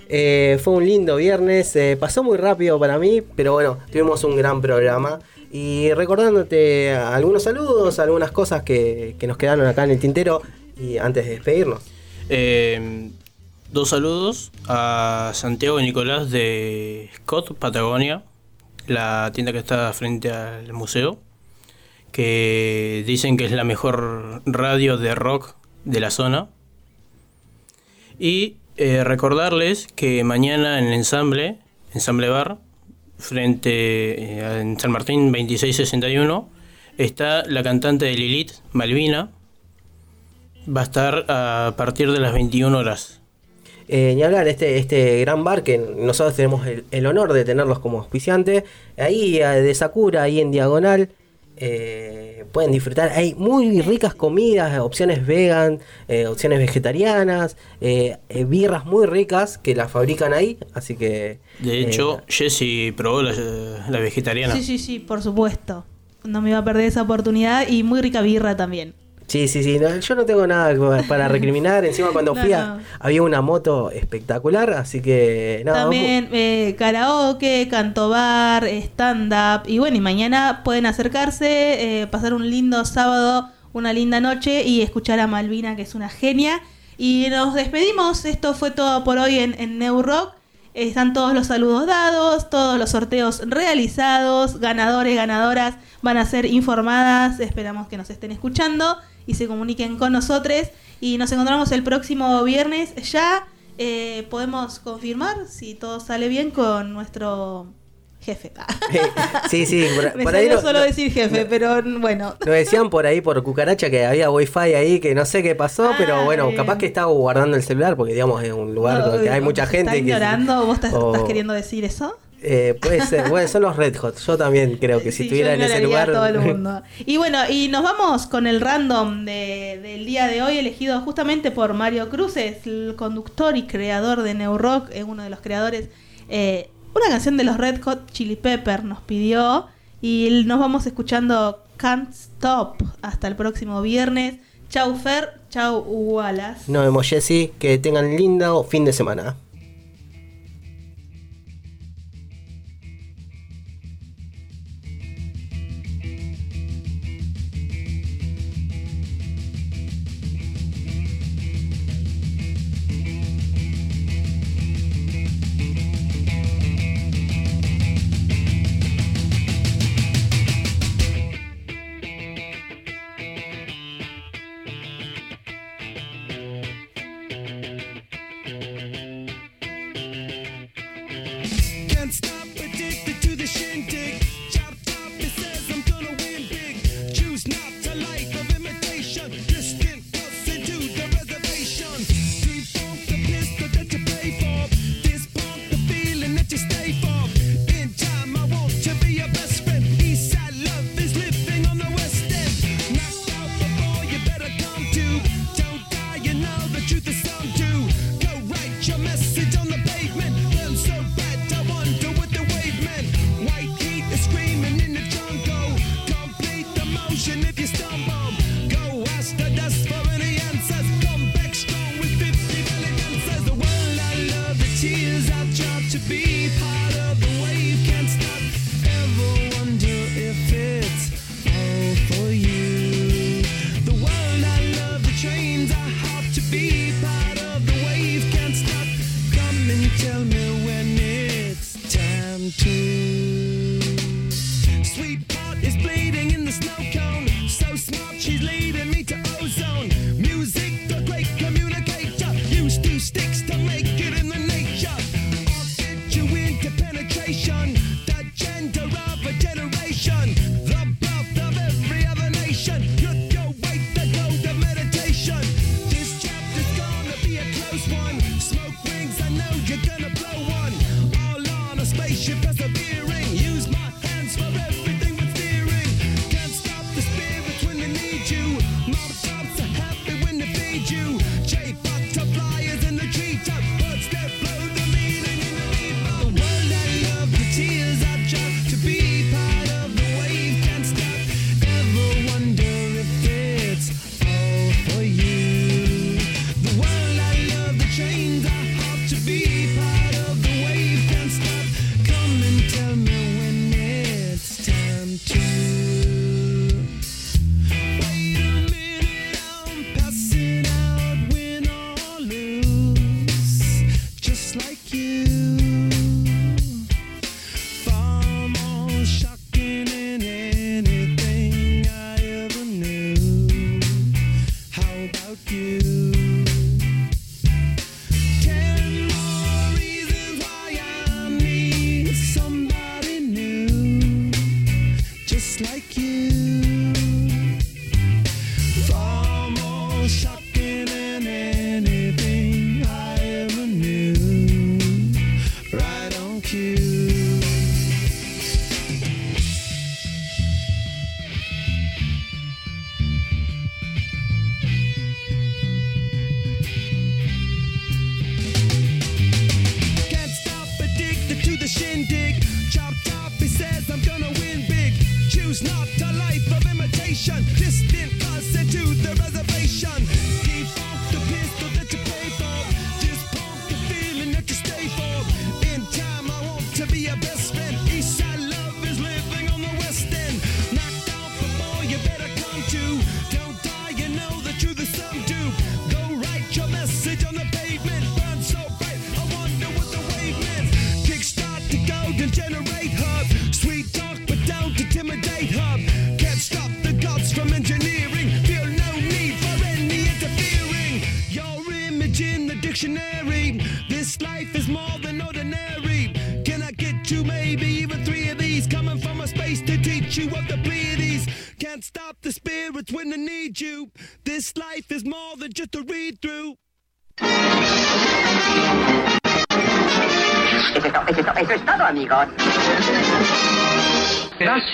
Eh, fue un lindo viernes, eh, pasó muy rápido para mí, pero bueno, tuvimos un gran programa. Y recordándote algunos saludos, algunas cosas que, que nos quedaron acá en el tintero y antes de despedirnos. Eh, dos saludos a Santiago Nicolás de Scott, Patagonia, la tienda que está frente al museo, que dicen que es la mejor radio de rock de la zona. Y eh, recordarles que mañana en el ensamble, ensamble bar, frente eh, en San Martín 2661, está la cantante de Lilith, Malvina. Va a estar a partir de las 21 horas. Eh, ni hablar, este, este gran bar que nosotros tenemos el, honor de tenerlos como auspiciante, ahí eh, de Sakura, ahí en diagonal. Eh, pueden disfrutar. Hay muy ricas comidas, opciones vegan, eh, opciones vegetarianas, eh, eh, birras muy ricas que las fabrican ahí. Así que. De eh, hecho, Jesse probó la, la vegetariana. Sí, sí, sí, por supuesto. No me iba a perder esa oportunidad y muy rica birra también. Sí, sí, sí. no, yo no tengo nada para [LAUGHS] recriminar. Encima, cuando No, fui, a- no. había una moto espectacular. Así que. nada, También eh, karaoke, canto bar, stand-up. Y bueno, y mañana pueden acercarse, eh, pasar un lindo sábado, una linda noche y escuchar a Malvina, que es una genia. Y nos despedimos. Esto fue todo por hoy en, en New Rock. Están todos los saludos dados, todos los sorteos realizados, ganadores, ganadoras van a ser informadas. Esperamos que nos estén escuchando y se comuniquen con nosotros. Y nos encontramos el próximo viernes. Ya eh, podemos confirmar si todo sale bien con nuestro jefe. [LAUGHS] Sí, sí. Por, Me por ahí salió lo, solo lo- decir jefe, pero bueno. lo decían por ahí por cucaracha que había wifi ahí que no sé qué pasó, pero bueno, capaz que estaba guardando el celular porque digamos es un lugar donde hay mucha ¿Te gente. ¿Está que- ignorando? ¿Vos estás, o- estás queriendo decir eso? Eh, puede ser, bueno, son los Red Hot. Yo también creo que si Sí, estuviera en ese lugar. todo el mundo. Y bueno, y nos vamos con el random de- del día de hoy, elegido justamente por Mario Cruz, es el conductor y creador de New Rock, es uno de los creadores. Eh, una canción de los Red Hot Chili Pepper nos pidió y nos vamos escuchando Can't Stop. Hasta el próximo viernes. Chau Fer, chau Wallace. Nos vemos, Jessy. Que tengan lindo fin de semana. To be